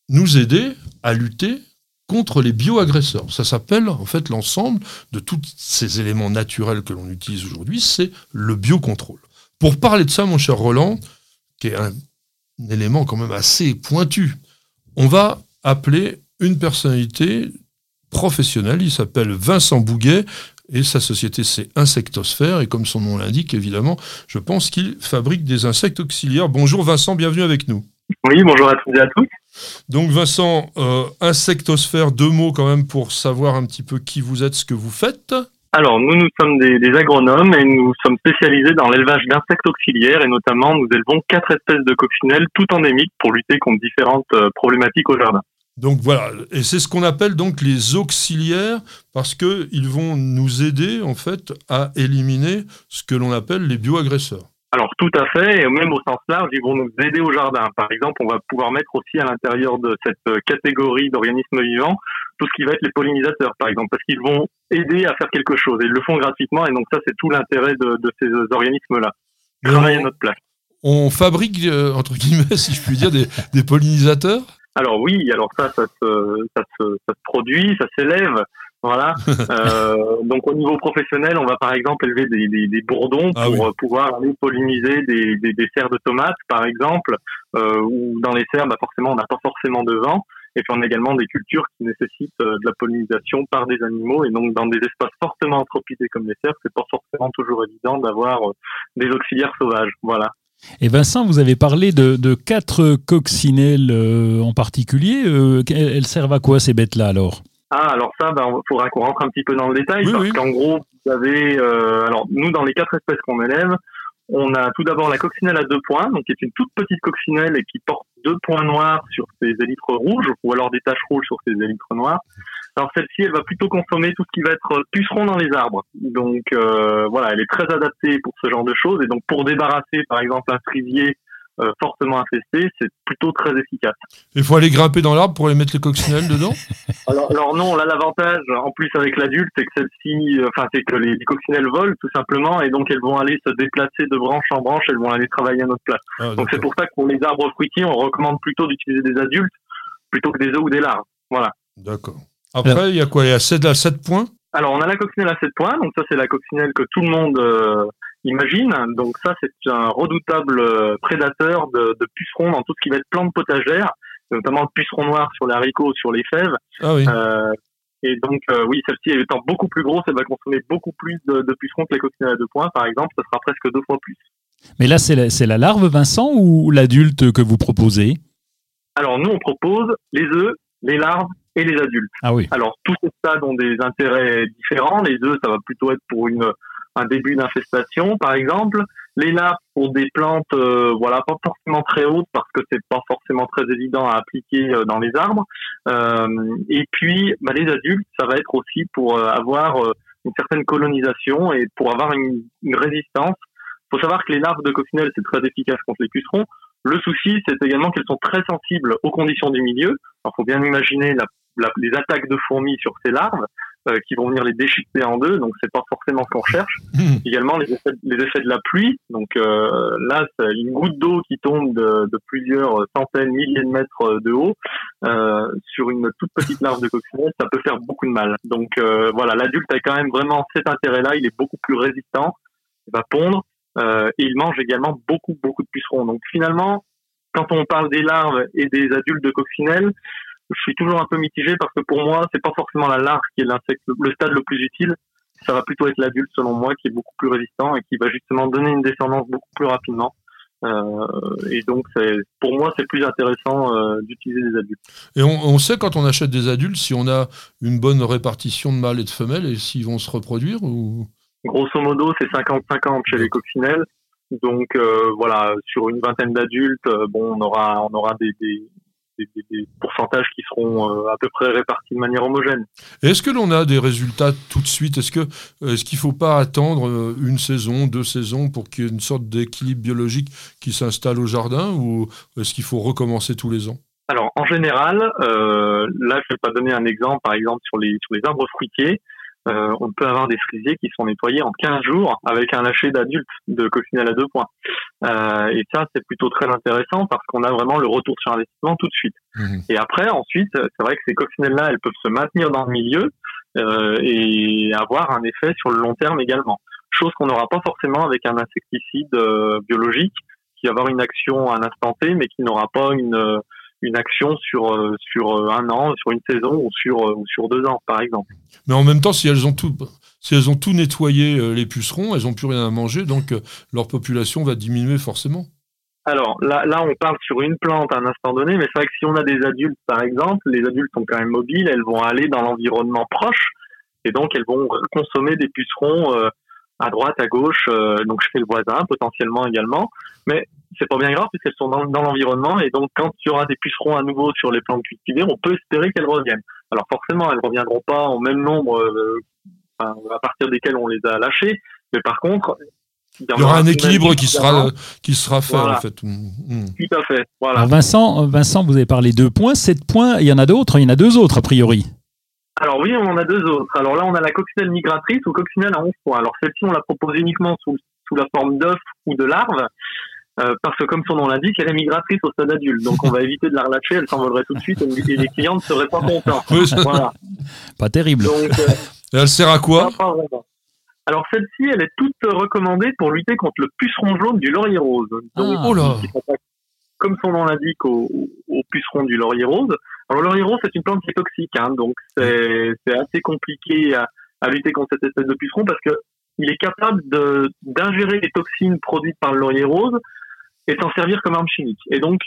S1: nous aider à lutter contre les bioagresseurs. Ça s'appelle en fait l'ensemble de tous ces éléments naturels que l'on utilise aujourd'hui, c'est le biocontrôle. Pour parler de ça, mon cher Roland, qui est un, élément quand même assez pointu, on va appeler une personnalité professionnel. Il s'appelle Vincent Bouguet et sa société c'est Insectosphère. Et comme son nom l'indique, évidemment, je pense qu'il fabrique des insectes auxiliaires. Bonjour Vincent, bienvenue avec nous.
S7: Oui, bonjour à toutes et à tous.
S1: Donc Vincent, euh, Insectosphère, deux mots quand même pour savoir un petit peu qui vous êtes, ce que vous faites.
S7: Alors, nous, nous sommes des, des agronomes et nous sommes spécialisés dans l'élevage d'insectes auxiliaires et notamment nous élevons quatre espèces de coccinelles tout endémiques pour lutter contre différentes euh, problématiques au jardin.
S1: Donc voilà, et c'est ce qu'on appelle donc les auxiliaires parce que ils vont nous aider en fait à éliminer ce que l'on appelle les bioagresseurs.
S7: Alors tout à fait, et même au sens large, ils vont nous aider au jardin. Par exemple, on va pouvoir mettre aussi à l'intérieur de cette euh, catégorie d'organismes vivants tout ce qui va être les pollinisateurs, par exemple, parce qu'ils vont aider à faire quelque chose. Et ils le font gratuitement, et donc ça, c'est tout l'intérêt de, de, ces organismes-là. Travailler à notre place.
S1: On fabrique, euh, entre guillemets, [laughs] si je puis dire, des, des pollinisateurs?
S7: Alors oui, alors ça, ça se, ça se, ça se produit, ça s'élève. Voilà. [laughs] euh, donc au niveau professionnel, on va par exemple élever des, des, des bourdons
S1: Ah
S7: pour euh, pouvoir aller polliniser des, des, des serres de tomates, par exemple, euh, ou dans les serres, bah, forcément, on n'a pas forcément de vent. Et puis on a également des cultures qui nécessitent euh, de la pollinisation par des animaux. Et donc dans des espaces fortement anthropisés comme les serres, c'est pas forcément toujours évident d'avoir euh, des auxiliaires sauvages. Voilà.
S2: Et Vincent, vous avez parlé de, de quatre coccinelles en particulier. Elles servent à quoi ces bêtes-là alors?
S7: Ah, alors ça, ben, il faudra qu'on rentre un petit peu dans le détail,
S1: Oui,
S7: parce
S1: oui.
S7: qu'en gros, vous avez, euh, alors nous, dans les quatre espèces qu'on élève, on a tout d'abord la coccinelle à deux points, donc qui est une toute petite coccinelle et qui porte deux points noirs sur ses élytres rouges, ou alors des taches rouges sur ses élytres noirs. Alors celle-ci, elle va plutôt consommer tout ce qui va être puceron dans les arbres. Donc euh, voilà, elle est très adaptée pour ce genre de choses, et donc pour débarrasser, par exemple, un frisier euh, fortement infesté, c'est plutôt très efficace.
S1: Il faut aller grimper dans l'arbre pour aller mettre les coccinelles dedans? [laughs]
S7: Alors, alors non, là l'avantage, en plus avec l'adulte, c'est que celle-ci, euh, enfin c'est que les, les coccinelles volent tout simplement, et donc elles vont aller se déplacer de branche en branche, elles vont aller travailler à notre place.
S1: Ah,
S7: Donc c'est pour ça que pour les arbres fruitiers, on recommande plutôt d'utiliser des adultes plutôt que des œufs ou des larves. Voilà.
S1: D'accord. Après, il y a quoi? Il y a 7 à 7 points?
S7: Alors on a la coccinelle à 7 points, donc ça c'est la coccinelle que tout le monde euh, imagine. Donc ça c'est un redoutable euh, prédateur de, de pucerons dans tout ce qui va être plantes potagères, notamment le puceron noir sur les haricots, sur les fèves.
S1: Ah oui.
S7: Euh, et donc, euh, oui, celle-ci étant beaucoup plus grosse, elle va consommer beaucoup plus de, de pucerons que la coccinelle à deux points, par exemple, ce sera presque deux fois plus.
S2: Mais là, c'est la, c'est la larve, Vincent, ou l'adulte que vous proposez?
S7: Alors, nous, on propose les œufs, les larves et les adultes.
S2: Ah oui.
S7: Alors, tous ces stades ont des intérêts différents. Les œufs, ça va plutôt être pour une, un début d'infestation, par exemple. Les larves pour des plantes, euh, voilà, pas forcément très hautes parce que c'est pas forcément très évident à appliquer euh, dans les arbres. Euh, et puis, bah, les adultes, ça va être aussi pour avoir une certaine colonisation et pour avoir une, résistance. Il faut savoir que les larves de coccinelle, c'est très efficace contre les pucerons. Le souci, c'est également qu'elles sont très sensibles aux conditions du milieu. Alors, faut bien imaginer les attaques de fourmis sur ces larves euh, qui vont venir les déchiqueter en deux. Donc, c'est pas forcément ce qu'on recherche. Également, les effets, les effets de la pluie. Donc, euh, là, une goutte d'eau qui tombe de, de plusieurs centaines, milliers de mètres de haut euh, sur une toute petite larve de coccinelle, ça peut faire beaucoup de mal. Donc, euh, voilà, l'adulte a quand même vraiment cet intérêt-là. Il est beaucoup plus résistant. Il va pondre. Euh, et il mange également beaucoup, beaucoup de pucerons. Donc finalement, quand on parle des larves et des adultes de coccinelle, je suis toujours un peu mitigé parce que pour moi, c'est pas forcément la larve qui est l'insecte, le stade le plus utile. Ça va plutôt être l'adulte, selon moi, qui est beaucoup plus résistant et qui va justement donner une descendance beaucoup plus rapidement. Euh, et donc, pour moi, c'est plus intéressant euh, d'utiliser des adultes.
S1: Et on, on sait quand on achète des adultes si on a une bonne répartition de mâles et de femelles et s'ils vont se reproduire ou?
S7: Grosso modo, c'est 50-50 chez les coccinelles. Donc euh, voilà, sur une vingtaine d'adultes, bon, on aura, on aura des, des, des, pourcentages qui seront euh, à peu près répartis de manière homogène.
S1: Est-ce que l'on a des résultats tout de suite? Est-ce que est-ce qu'il ne faut pas attendre euh, une saison, deux saisons pour qu'il y ait une sorte d'équilibre biologique qui s'installe au jardin ou est-ce qu'il faut recommencer tous les ans?
S7: Alors en général, euh, là je vais pas donner un exemple, par exemple sur les sur les arbres fruitiers, euh, on peut avoir des frisiers qui sont nettoyés en 15 jours avec un lâcher d'adultes de coccinelle à deux points. Euh, et ça c'est plutôt très intéressant parce qu'on a vraiment le retour sur investissement tout de suite.
S1: Mhm.
S7: Et après ensuite, c'est vrai que ces coccinelles-là, elles peuvent se maintenir dans le milieu euh, et avoir un effet sur le long terme également. Chose qu'on n'aura pas forcément avec un insecticide biologique qui va avoir une action à un instant T, mais qui n'aura pas une une action sur euh, sur euh, un an, sur une saison ou sur ou sur deux ans, par exemple.
S1: Mais en même temps, si elles ont tout, si elles ont tout nettoyé les pucerons, elles n'ont plus rien à manger, donc leur population va diminuer forcément.
S7: Alors là, là, on parle sur une plante à un instant donné, mais c'est vrai que si on a des adultes, par exemple, les adultes sont quand même mobiles, elles vont aller dans l'environnement proche, et donc elles vont consommer des pucerons à droite, à gauche, donc chez le voisin potentiellement également. Mais c'est pas bien grave puisqu'elles sont dans, l'environnement et donc quand il y aura des pucerons à nouveau sur les plantes cultivées, on peut espérer qu'elles reviennent. Alors forcément, elles reviendront pas en même nombre euh, à partir desquels on les a lâchées, mais par contre,
S1: il y, aura un équilibre qui sera, qui sera fait en fait. Mm,
S7: mm. Tout à fait. Voilà.
S2: Vincent, Vincent, vous avez parlé de points, sept points, il y en a d'autres, il y en a deux autres a priori.
S7: Alors oui, on en a deux autres. Alors là, on a la coccinelle migratrice ou coccinelle à 11 points. Alors celle-ci, on la propose uniquement sous, sous la forme d'œuf ou de larve. Euh, parce que comme son nom l'indique, elle est migratrice au stade adulte. Donc on va éviter de la relâcher, elle s'envolerait tout de suite et les clients ne seraient pas contents.
S2: voilà. Pas terrible.
S1: Donc, euh, elle sert à quoi?
S7: Alors celle-ci, elle est toute recommandée pour lutter contre le puceron jaune du laurier rose. Donc,
S1: ah. oh là.
S7: Comme son nom l'indique, au, au, puceron du laurier rose. Alors le rose, c'est une plante qui est toxique, hein, donc c'est assez compliqué à, à, lutter contre cette espèce de puceron parce que il est capable d'ingérer les toxines produites par le laurier rose et s'en servir comme arme chimique. Et donc,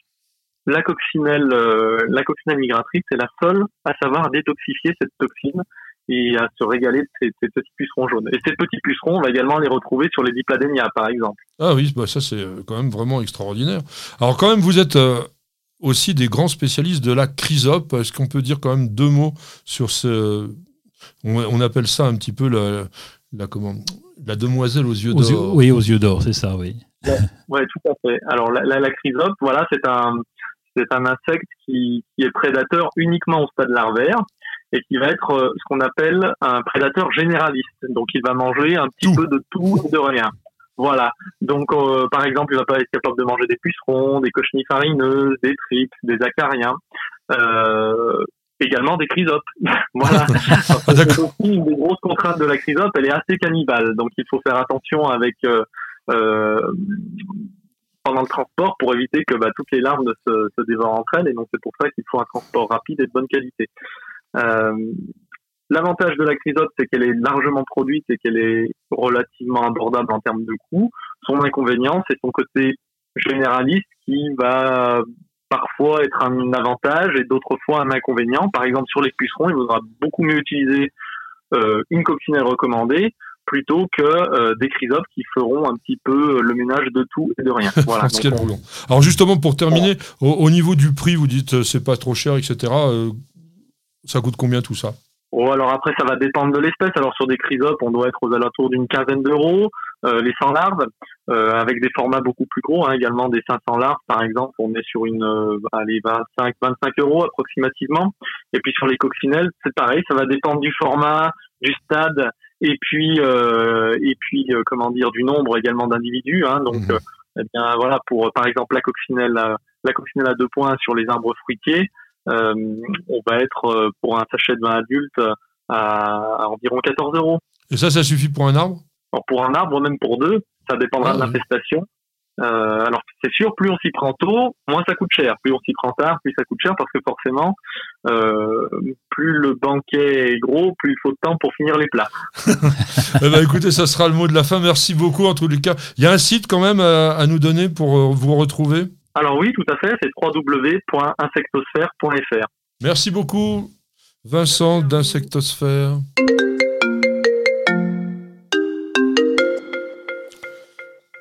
S7: la coccinelle, euh, la coccinelle migratrice est la seule à savoir détoxifier cette toxine et à se régaler de ces, petits pucerons jaunes. Et ces petits pucerons, on va également les retrouver sur les dipladénia, par exemple.
S1: Ah oui, bah ça c'est euh, quand même vraiment extraordinaire. Alors quand même, vous êtes euh, aussi des grands spécialistes de la chrysope. Est-ce qu'on peut dire quand même deux mots sur ce... On, appelle ça un petit peu la, la, comment, la demoiselle aux yeux d'or.
S2: Oui, aux yeux d'or, c'est ça, oui.
S7: Oui, tout à fait. Alors la, la, chrysope, voilà, c'est un c'est un insecte qui, qui, est prédateur uniquement au stade larvaire et qui va être euh, ce qu'on appelle un prédateur généraliste. Donc il va manger un petit peu de tout et de rien. Voilà. Donc euh, par exemple, il va pas être capable de manger des pucerons, des cochenilles farineuses, des tripes, des acariens. Euh, également des chrysopes. [laughs] voilà. [laughs] une des grosses contraintes de la chrysope, elle est assez cannibale. Donc il faut faire attention avec euh, pendant le transport pour éviter que bah, toutes les larves ne se, se, dévorent entre elles. Et donc c'est pour ça qu'il faut un transport rapide et de bonne qualité. Euh, L'avantage de la chrysope, c'est qu'elle est largement produite et qu'elle est relativement abordable en termes de coût. Son inconvénient, c'est son côté généraliste qui va parfois être un avantage et d'autres fois un inconvénient. Par exemple, sur les pucerons, il vaudra beaucoup mieux utiliser euh, une coccinelle recommandée plutôt que euh, des chrysopes qui feront un petit peu le ménage de tout et de rien. [laughs] Voilà.
S1: Alors justement, pour terminer, au, niveau du prix, vous dites euh, c'est pas trop cher, etc. Euh, ça coûte combien tout ça?
S7: Oh, alors après, ça va dépendre de l'espèce. Alors sur des chrysopes, on doit être aux alentours d'une quinzaine d'euros. Euh, les 100 larves, euh, avec des formats beaucoup plus gros, hein, également des 500 larves par exemple, on est sur une euh, allez, 25, 25 euros approximativement. Et puis sur les coccinelles, c'est pareil, ça va dépendre du format, du stade, et puis euh, et puis euh, comment dire du nombre également d'individus. Hein, donc mmh. eh bien voilà pour par exemple la coccinelle, la coccinelle à deux points sur les arbres fruitiers. Euh, on va être euh, pour un sachet de vin adulte à, environ 14 euros.
S1: Et ça, ça suffit pour un arbre?
S7: Pour un arbre, même pour deux, ça dépendra de ah, l'infestation. Euh, alors c'est sûr, plus on s'y prend tôt, moins ça coûte cher. Plus on s'y prend tard, plus ça coûte cher parce que forcément, euh, plus le banquet est gros, plus il faut de temps pour finir les plats. [laughs]
S1: eh ben, écoutez, ça sera le mot de la fin. Merci beaucoup en tous les cas. Il y a un site quand même à nous donner pour vous retrouver?
S7: Alors oui, tout à fait, c'est www.insectosphère.fr.
S1: Merci beaucoup, Vincent d'Insectosphère.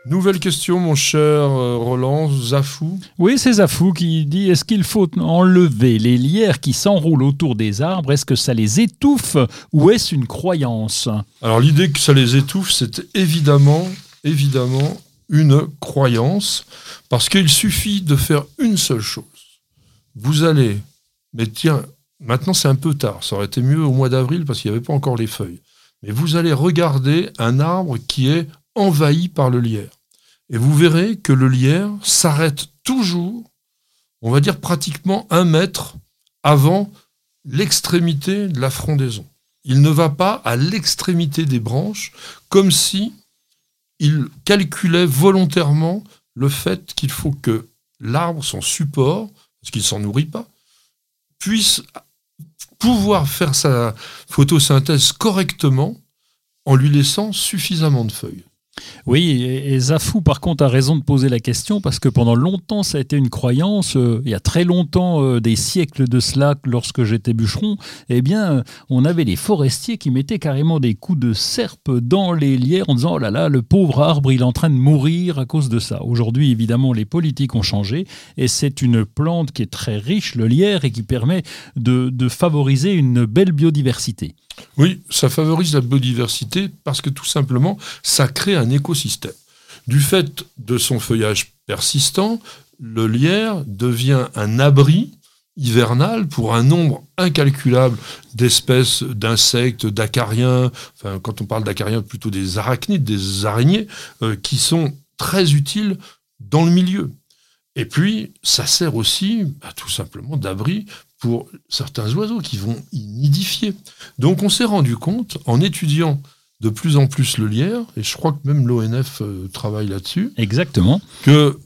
S1: Nouvelle question, mon cher euh, Roland, Zafou.
S2: Oui, c'est Zafou qui dit est-ce qu'il faut enlever les lierres qui s'enroulent autour des arbres? Est-ce que ça les étouffe ou est-ce une croyance?
S1: Alors, l'idée que ça les étouffe, c'est évidemment, évidemment une croyance, parce qu'il suffit de faire une seule chose. Vous allez, mais tiens, maintenant c'est un peu tard, ça aurait été mieux au mois d'avril parce qu'il n'y avait pas encore les feuilles, mais vous allez regarder un arbre qui est envahi par le lierre. Et vous verrez que le lierre s'arrête toujours, on va dire pratiquement un mètre avant l'extrémité de la frondaison. Il ne va pas à l'extrémité des branches, comme si il calculait volontairement le fait qu'il faut que l'arbre, son support, parce qu'il ne s'en nourrit pas, puisse pouvoir faire sa photosynthèse correctement en lui laissant suffisamment de feuilles.
S2: Oui, et, Zafou, par contre, a raison de poser la question parce que pendant longtemps, ça a été une croyance. Euh, il y a très longtemps, euh, des siècles de cela, lorsque j'étais bûcheron, eh bien, on avait les forestiers qui mettaient carrément des coups de serpe dans les lierres en disant Oh là là, le pauvre arbre, il est en train de mourir à cause de ça. Aujourd'hui, évidemment, les politiques ont changé et c'est une plante qui est très riche, le lierre, et qui permet de favoriser une belle biodiversité.
S1: Oui, ça favorise la biodiversité parce que tout simplement, ça crée un écosystème. Du fait de son feuillage persistant, le lierre devient un abri hivernal pour un nombre incalculable d'espèces d'insectes, d'acariens, enfin quand on parle d'acariens, plutôt des arachnides, des araignées, euh, qui sont très utiles dans le milieu. Et puis, ça sert aussi bah, tout simplement d'abri pour certains oiseaux qui vont y nidifier. Donc on s'est rendu compte, en étudiant de plus en plus le lierre, et je crois que même l'ONF euh, travaille là-dessus.
S2: Exactement.
S1: Que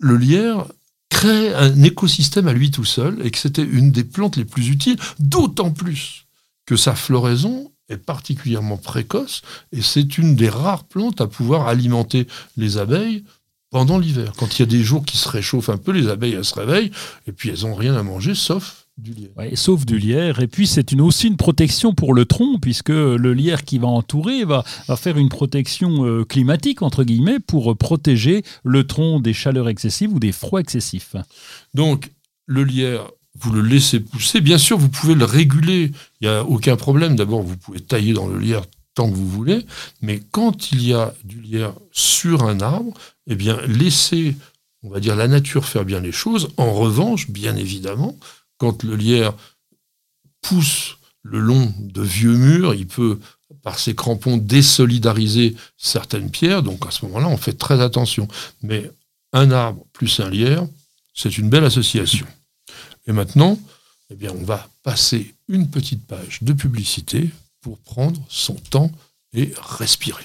S1: le lierre crée un écosystème à lui tout seul et que c'était une des plantes les plus utiles, d'autant plus que sa floraison est particulièrement précoce et c'est une des rares plantes à pouvoir alimenter les abeilles pendant l'hiver. Quand il y a des jours qui se réchauffent un peu, les abeilles elles se réveillent et puis elles n'ont rien à manger sauf du lierre.
S2: sauf du lierre. Et puis c'est une, aussi une protection pour le tronc, puisque le lierre qui va entourer va, va faire une protection euh, climatique, entre guillemets, pour protéger le tronc des chaleurs excessives ou des froids excessifs.
S1: Donc le lierre, vous le laissez pousser. Bien sûr, vous pouvez le réguler. Il n'y a aucun problème. D'abord, vous pouvez tailler dans le lierre tant que vous voulez. Mais quand il y a du lierre sur un arbre, eh bien, laissez, on va dire, la nature faire bien les choses. En revanche, bien évidemment, quand le lierre pousse le long de vieux murs, il peut, par ses crampons, désolidariser certaines pierres. Donc, à ce moment-là, on fait très attention. Mais un arbre plus un lierre, c'est une belle association. Et maintenant, eh bien, on va passer une petite page de publicité pour prendre son temps et respirer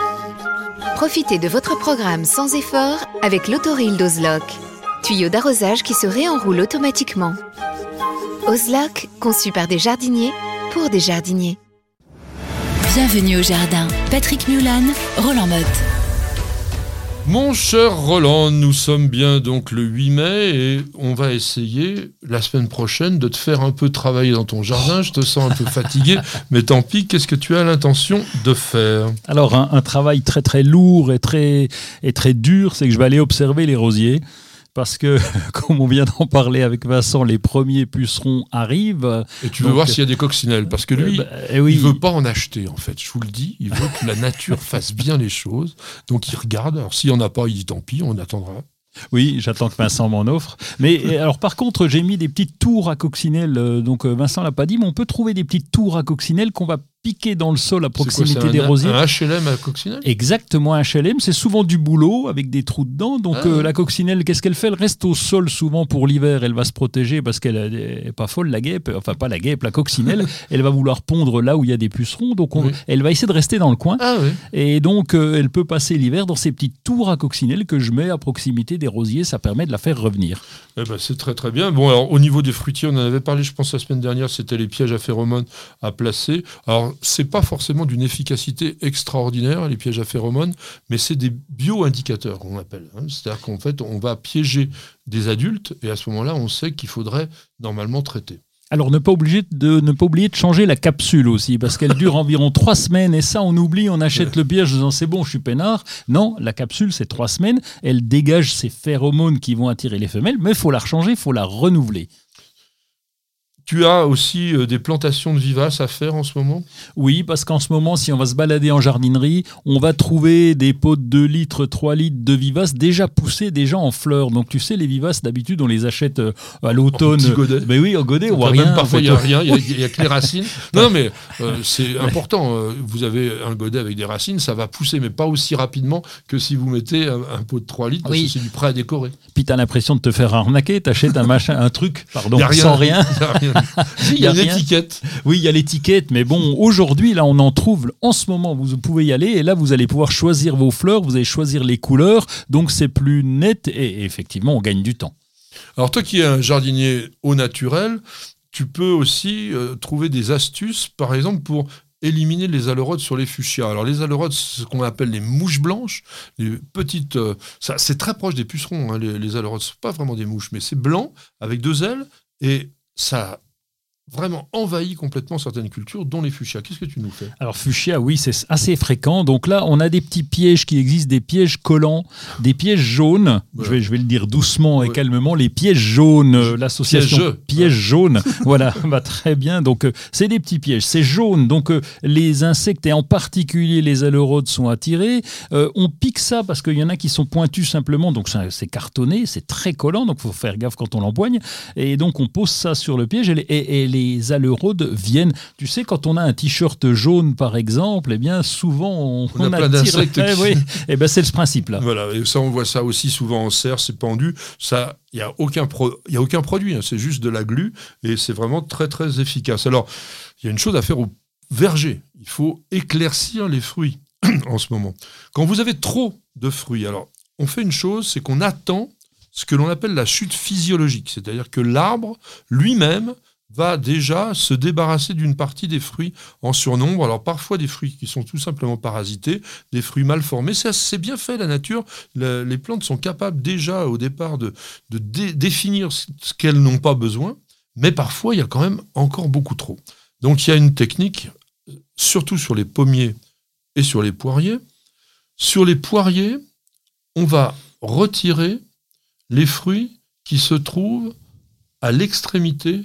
S4: Profitez de votre programme sans effort avec l'autoril d'Ozlock. Tuyau d'arrosage qui se réenroule automatiquement. Ozlock, conçu par des jardiniers pour des jardiniers.
S3: Bienvenue au jardin. Patrick Mulan, Roland Motte.
S1: Mon cher Roland, nous sommes bien donc le 8 mai et on va essayer la semaine prochaine de te faire un peu travailler dans ton jardin. Je te sens un peu fatigué, [laughs] mais tant pis, qu'est-ce que tu as l'intention de faire?
S2: Alors un, travail très très lourd et très, et très dur, c'est que je vais aller observer les rosiers parce que, [laughs] comme on vient d'en parler avec Vincent, les premiers pucerons arrivent.
S1: Et tu veux voir s'il y a des coccinelles, parce que lui, euh, bah, eh il veut pas en acheter, en fait. Je vous le dis, il veut que la nature fasse bien les choses. Donc il regarde. Alors s'il n'y en a pas, il dit tant pis, on attendra.
S2: Oui, j'attends que Vincent m'en offre. Mais [laughs] alors par contre, j'ai mis des petites tours à coccinelles. Euh, donc euh, Vincent l'a pas dit, mais on peut trouver des petites tours à coccinelles qu'on va piquer dans le sol à
S1: quoi,
S2: proximité des rosiers.
S1: Un HLM à coccinelle
S2: Exactement, un HLM, c'est souvent du boulot avec des trous dedans. Donc
S1: Ah.
S2: euh, la coccinelle, qu'est-ce qu'elle fait? Elle reste au sol souvent pour l'hiver. Elle va se protéger parce qu'elle n'est pas folle, la guêpe. Enfin, pas la guêpe, la coccinelle. [laughs] elle va vouloir pondre là où il y a des pucerons. Donc on-
S1: Oui.
S2: elle va essayer de rester dans le coin.
S1: Ah oui.
S2: Et donc euh, elle peut passer l'hiver dans ces petites tours à coccinelle que je mets à proximité des rosiers. Ça permet de la faire revenir.
S1: Eh ben, c'est très très bien. Bon, alors au niveau des fruitiers, on en avait parlé, je pense, la semaine dernière, c'était les pièges à phéromones à placer. Alors, c'est pas forcément d'une efficacité extraordinaire, les pièges à phéromones, mais c'est des bio-indicateurs qu'on appelle. hein. C'est-à-dire qu'en fait, on va piéger des adultes et à ce moment-là, on sait qu'il faudrait normalement traiter.
S2: Alors ne pas, oublier de, ne pas oublier de changer la capsule aussi, parce qu'elle dure [laughs] environ trois semaines, et ça on oublie, on achète le piège en disant c'est bon, je suis peinard. Non, la capsule c'est trois semaines, elle dégage ces phéromones qui vont attirer les femelles, mais il faut la rechanger, il faut la renouveler.
S1: Tu as aussi euh, des plantations de vivaces à faire en ce moment?
S2: Oui, parce qu'en ce moment, si on va se balader en jardinerie, on va trouver des pots de 2 litres, 3 litres de vivaces déjà poussés, déjà en fleurs. Donc tu sais, les vivaces, d'habitude, on les achète euh, à l'automne. Mais oui, au godet, on voit rien.
S1: Même parfois,
S2: en
S1: il n'y a rien, il y a- que les [laughs] racines. Non, mais euh, c'est important. Vous avez un godet avec des racines, ça va pousser, mais pas aussi rapidement que si vous mettez un, un pot de 3 litres, parce
S2: Oui.
S1: que c'est du prêt à décorer.
S2: Puis t'as l'impression de te faire arnaquer, t'achètes un machin, un truc, [laughs] pardon,
S1: y a rien.
S2: sans rien.
S1: Il y a rien. [laughs] Si, il y a
S2: a
S1: une
S2: rien.
S1: étiquette.
S2: Oui, il y a l'étiquette, mais bon, aujourd'hui, là, on en trouve en ce moment. Vous pouvez y aller et là, vous allez pouvoir choisir vos fleurs, vous allez choisir les couleurs, donc c'est plus net et effectivement, on gagne du temps.
S1: Alors, toi qui es un jardinier au naturel, tu peux aussi euh, trouver des astuces, par exemple, pour éliminer les aleurodes sur les fuchsias. Alors, les aleurodes, c'est ce qu'on appelle les mouches blanches, les petites. euh, ça, c'est très proche des pucerons, hein, les, les aleurodes. Ce sont pas vraiment des mouches, mais c'est blanc, avec deux ailes, et ça vraiment envahit complètement certaines cultures, dont les fuchsias. Qu'est-ce que tu nous fais?
S2: Alors fuchsia, oui, c'est assez fréquent. Donc là, on a des petits pièges qui existent, des pièges collants, des pièges jaunes.
S1: Voilà.
S2: Je, vais, je vais le dire doucement et
S1: Ouais.
S2: calmement. Les pièges jaunes, l'association
S1: Pièges.
S2: pièges jaunes. [laughs] voilà, bah, très bien. Donc euh, c'est des petits pièges. C'est jaune. Donc euh, les insectes et en particulier les aleurodes sont attirés. Euh, on pique ça parce qu'il y en a qui sont pointus simplement. Donc c'est cartonné, c'est très collant. Donc il faut faire gaffe quand on l'empoigne. Et donc on pose ça sur le piège et les, et- et les aleurodes viennent. Tu sais, quand on a un t-shirt jaune par exemple, eh bien souvent on,
S1: On a plein
S2: attire.
S1: d'insectes [laughs]
S2: Eh
S1: qui-
S2: oui. [laughs] Eh ben c'est le principe là.
S1: Voilà, et ça, on voit ça aussi souvent en serre, c'est pendu. Ça, il n'y a, aucun pro- y a aucun produit, hein, c'est juste de la glu, et c'est vraiment très, très efficace. Alors, il y a une chose à faire au verger. Il faut éclaircir les fruits [clears throat] en ce moment. Quand vous avez trop de fruits, alors, on fait une chose, c'est qu'on attend ce que l'on appelle la chute physiologique, c'est-à-dire que l'arbre lui-même va déjà se débarrasser d'une partie des fruits en surnombre. Alors parfois des fruits qui sont tout simplement parasités, des fruits mal formés. C'est bien fait la nature. Le- les plantes sont capables déjà au départ de, de dé- définir ce qu'elles n'ont pas besoin, mais parfois il y a quand même encore beaucoup trop. Donc il y a une technique, surtout sur les pommiers et sur les poiriers. Sur les poiriers, on va retirer les fruits qui se trouvent à l'extrémité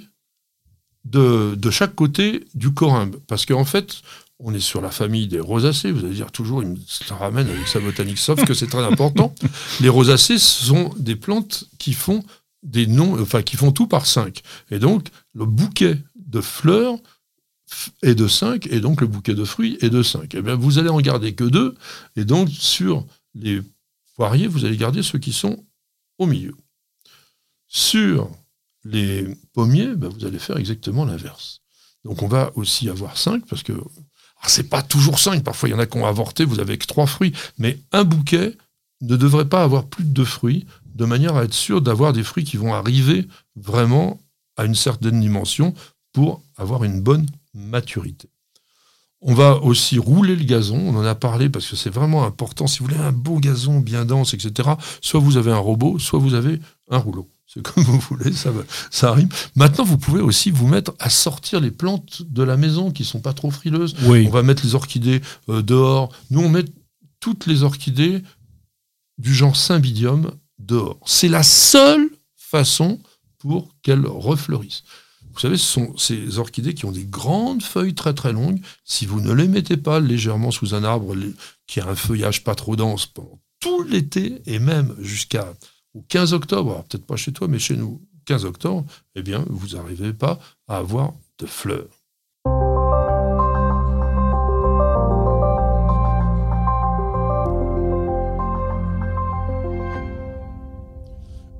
S1: de, de chaque côté du corymbe. Parce qu'en fait, on est sur la famille des rosacées. Vous allez dire toujours, il me ramène avec sa botanique, sauf que c'est très important. [laughs] Les rosacées sont des plantes qui font des noms, enfin qui font tout par 5. Et donc, le bouquet de fleurs est de 5, et donc le bouquet de fruits est de 5. Et bien, vous allez en garder que deux, et donc sur les poiriers, vous allez garder ceux qui sont au milieu. Sur les pommiers, ben, vous allez faire exactement l'inverse. Donc on va aussi avoir 5, parce que alors, c'est pas toujours 5, parfois il y en a qui ont avorté, vous avez que 3 fruits, mais un bouquet ne devrait pas avoir plus de deux fruits, de manière à être sûr d'avoir des fruits qui vont arriver vraiment à une certaine dimension pour avoir une bonne maturité. On va aussi rouler le gazon, on en a parlé parce que c'est vraiment important. Si vous voulez un beau gazon bien dense, etc., soit vous avez un robot, soit vous avez un rouleau. C'est comme vous voulez, ça, arrive. Maintenant, vous pouvez aussi vous mettre à sortir les plantes de la maison qui sont pas trop frileuses.
S2: Oui.
S1: On va mettre les orchidées euh, dehors. Nous, on met toutes les orchidées du genre Cymbidium dehors. C'est la seule façon pour qu'elles refleurissent. Vous savez, ce sont ces orchidées qui ont des grandes feuilles très très longues. Si vous ne les mettez pas légèrement sous un arbre qui a un feuillage pas trop dense pendant tout l'été et même jusqu'à ou 15 octobre, peut-être pas chez toi, mais chez nous, 15 octobre, eh bien, vous n'arrivez pas à avoir de fleurs.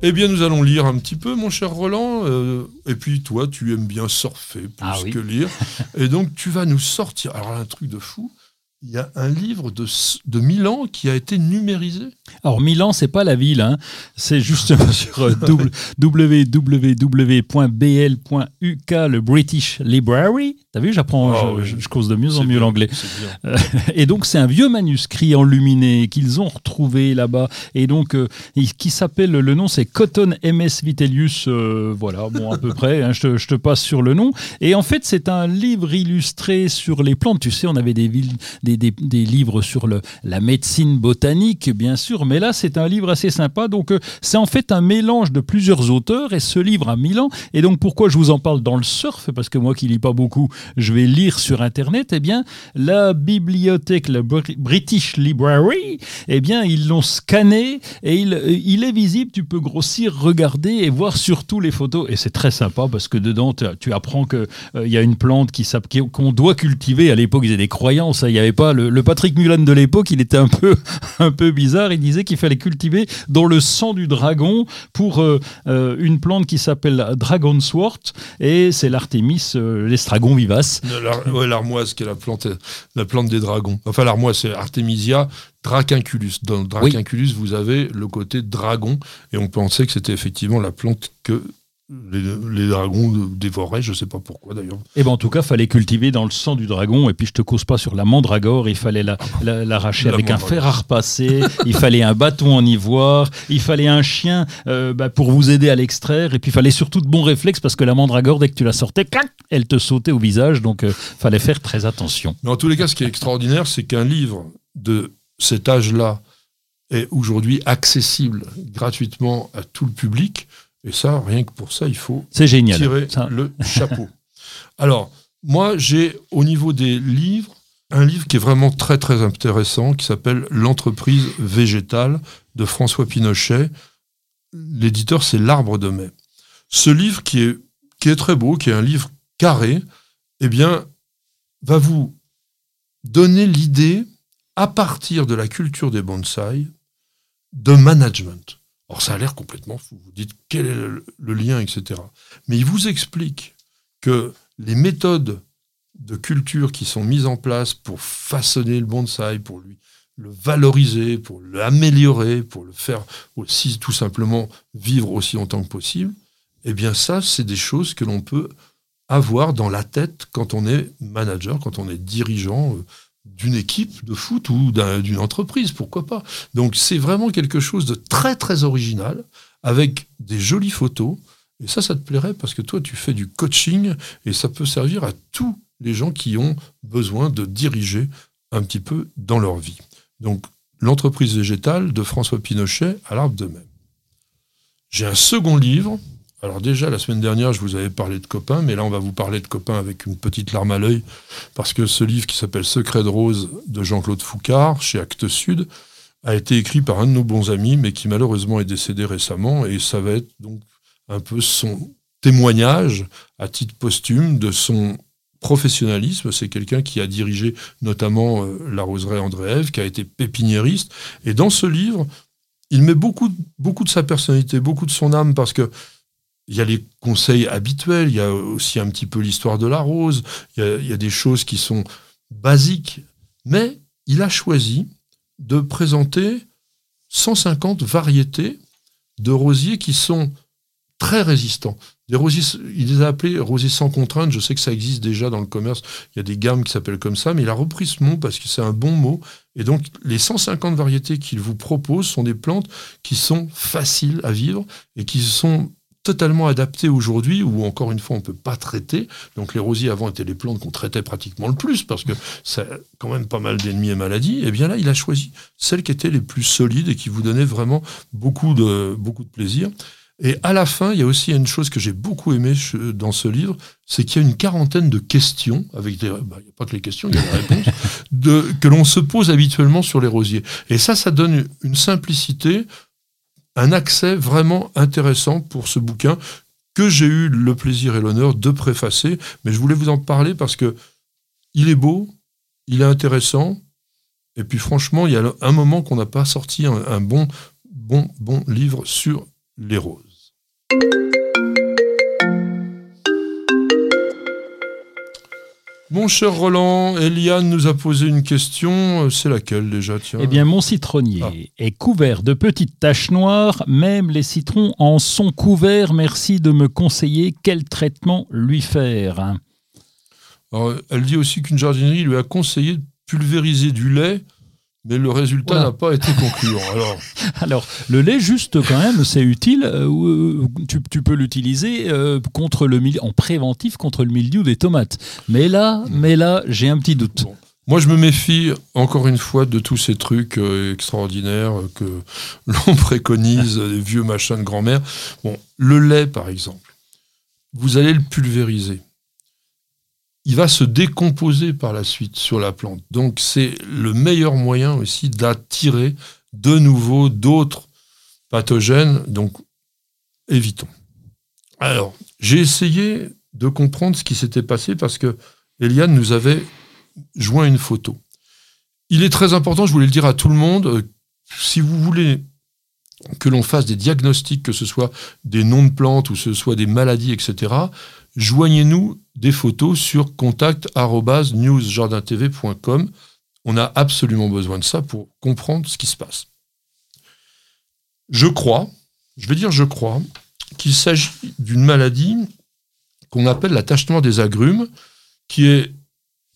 S1: Eh bien, nous allons lire un petit peu, mon cher Roland. Euh, et puis, toi, tu aimes bien surfer plus
S2: ah
S1: que lire. [laughs] Et donc, tu vas nous sortir. Alors, un truc de fou. Il y a un livre de, de Milan qui a été numérisé.
S2: Alors Milan, c'est pas la ville, hein. c'est justement [laughs] sur euh, [laughs] www.bl.uk, le British Library. T'as vu, j'apprends,
S1: Ah
S2: je,
S1: oui.
S2: je- je cause de mieux en mieux l'anglais.
S1: bien.
S2: Et donc c'est un vieux manuscrit enluminé qu'ils ont retrouvé là-bas et donc euh, qui s'appelle le nom c'est Cotton MS Vitellius euh, voilà bon à peu près hein, je, te, je te passe sur le nom et en fait c'est un livre illustré sur les plantes tu sais on avait des, villes- des, des- des livres sur le, la médecine botanique bien sûr mais là c'est un livre assez sympa donc euh, c'est en fait un mélange de plusieurs auteurs et ce livre à Milan et donc pourquoi je vous en parle dans le surf? Parce que moi qui lis pas beaucoup je vais lire sur internet eh bien la bibliothèque, la Br- British Library, eh bien, ils l'ont scanné et il, il est visible. Tu peux grossir, regarder et voir surtout les photos. Et c'est très sympa parce que dedans, tu, apprends qu'il y a une plante qu'on doit cultiver. À l'époque, ils avaient des croyances. hein. Il n'y avait pas le, le Patrick Mulan de l'époque. Il était un peu, [laughs] un peu bizarre. Il disait qu'il fallait cultiver dans le sang du dragon pour euh, euh, une plante qui s'appelle Dragonswort et c'est l'Artémis, euh, l'estragon vivace.
S1: Ouais, L'armoise, qui est la plante, la plante des dragons. Enfin, l'armoise, c'est Artemisia dracunculus. Dans dracunculus, vous avez le côté dragon, et on pensait que c'était effectivement la plante que les, les dragons dévoraient. Je ne sais pas pourquoi d'ailleurs.
S2: Eh ben en tout cas, fallait cultiver dans le sang du dragon. Et puis je te cause pas sur la mandragore. Il fallait la- la- l'arracher
S1: La
S2: avec un fer à repasser. il fallait un bâton en ivoire. Il fallait un chien euh, bah, pour vous aider à l'extraire. Et puis il fallait surtout de bons réflexes parce que la mandragore, dès que tu la sortais, clac, elle te sautait au visage. Donc euh, fallait faire très attention.
S1: Mais en tous les cas, ce qui est extraordinaire, c'est qu'un livre de cet âge-là est aujourd'hui accessible gratuitement à tout le public. Et ça, rien que pour ça, il faut
S2: génial.
S1: tirer
S2: Ça-
S1: le [laughs] chapeau. Alors, moi, j'ai au niveau des livres, un livre qui est vraiment très très intéressant, qui s'appelle L'entreprise végétale de François Pinochet. L'éditeur, c'est L'Arbre de mai. Ce livre qui est, qui est très beau, qui est un livre carré, eh bien, va vous donner l'idée, à partir de la culture des bonsaïs, de management. Alors ça a l'air complètement fou. Vous dites quel est le, le lien, etc. Mais il vous explique que les méthodes de culture qui sont mises en place pour façonner le bonsaï, pour lui le valoriser, pour l'améliorer, pour le faire aussi tout simplement vivre aussi longtemps que possible, eh bien ça, c'est des choses que l'on peut avoir dans la tête quand on est manager, quand on est dirigeant euh, d'une équipe de foot ou d'un- d'une entreprise, pourquoi pas. Donc c'est vraiment quelque chose de très très original, avec des jolies photos. Et ça, ça te plairait parce que toi, tu fais du coaching et ça peut servir à tous les gens qui ont besoin de diriger un petit peu dans leur vie. Donc, l'entreprise végétale de François Pinochet à l'arbre de mai. J'ai un second livre. Alors déjà, la semaine dernière, je vous avais parlé de copains, mais là, on va vous parler de copains avec une petite larme à l'œil, parce que ce livre qui s'appelle Secret de rose de Jean-Claude Foucard, chez Actes Sud, a été écrit par un de nos bons amis, mais qui malheureusement est décédé récemment, et ça va être donc un peu son témoignage à titre posthume de son professionnalisme. C'est quelqu'un qui a dirigé notamment euh, la roseraie Andréève, qui a été pépiniériste. Et dans ce livre, il met beaucoup, beaucoup de sa personnalité, beaucoup de son âme, parce que il y a les conseils habituels, il y a aussi un petit peu l'histoire de la rose, il y, a, des choses qui sont basiques, mais il a choisi de présenter 150 variétés de rosiers qui sont très résistants. Des rosiers, il les a appelés rosiers sans contrainte. Je sais que ça existe déjà dans le commerce. Il y a des gammes qui s'appellent comme ça, mais il a repris ce mot parce que c'est un bon mot. Et donc, les 150 variétés qu'il vous propose sont des plantes qui sont faciles à vivre et qui sont totalement adaptées aujourd'hui, où encore une fois, on ne peut pas traiter. Donc, les rosiers avant étaient les plantes qu'on traitait pratiquement le plus parce que ça a quand même pas mal d'ennemis et maladies. Et bien là, il a choisi celles qui étaient les plus solides et qui vous donnaient vraiment beaucoup de, beaucoup de plaisir. Et à la fin, il y a aussi une chose que j'ai beaucoup aimé dans ce livre, c'est qu'il y a une quarantaine de questions, avec des, bah, il a pas que les questions, il y a des réponses, [laughs] de, que l'on se pose habituellement sur les rosiers. Et ça, ça donne une simplicité, un accès vraiment intéressant pour ce bouquin que j'ai eu le plaisir et l'honneur de préfacer. Mais je voulais vous en parler parce que il est beau, il est intéressant. Et puis franchement, il y a un moment qu'on n'a pas sorti un, un bon, bon, bon livre sur les roses. Mon cher Roland, Eliane nous a posé une question. C'est laquelle déjà tiens
S2: Eh bien, mon citronnier
S1: Ah.
S2: est couvert de petites taches noires. Même les citrons en sont couverts. Merci de me conseiller quel traitement lui faire.
S1: Alors, elle dit aussi qu'une jardinerie lui a conseillé de pulvériser du lait, mais le résultat n'a pas été concluant. [laughs] Alors,
S2: Alors, le lait, juste quand même, c'est utile. euh, ou- tu, tu peux l'utiliser euh, contre le en préventif contre le mildiou des tomates. Mais là, mais là, j'ai un petit doute.
S1: Bon. moi, je me méfie encore une fois de tous ces trucs euh, extraordinaires euh, que [laughs] l'on préconise, euh, des vieux machins de grand-mère. Bon, le lait, par exemple, vous allez le pulvériser. Il va se décomposer par la suite sur la plante. Donc, c'est le meilleur moyen aussi d'attirer de nouveau d'autres pathogènes. Donc, évitons. Alors, j'ai essayé de comprendre ce qui s'était passé parce que Eliane nous avait joint une photo. Il est très important, je voulais le dire à tout le monde, euh, si vous voulez que l'on fasse des diagnostics, que ce soit des noms de plantes ou ce soit des maladies, etc., joignez-nous des photos sur contact@newsjardintv.com. On a absolument besoin de ça pour comprendre ce qui se passe. Je crois, je vais dire je crois, qu'il s'agit d'une maladie qu'on appelle la tache noire des agrumes, qui est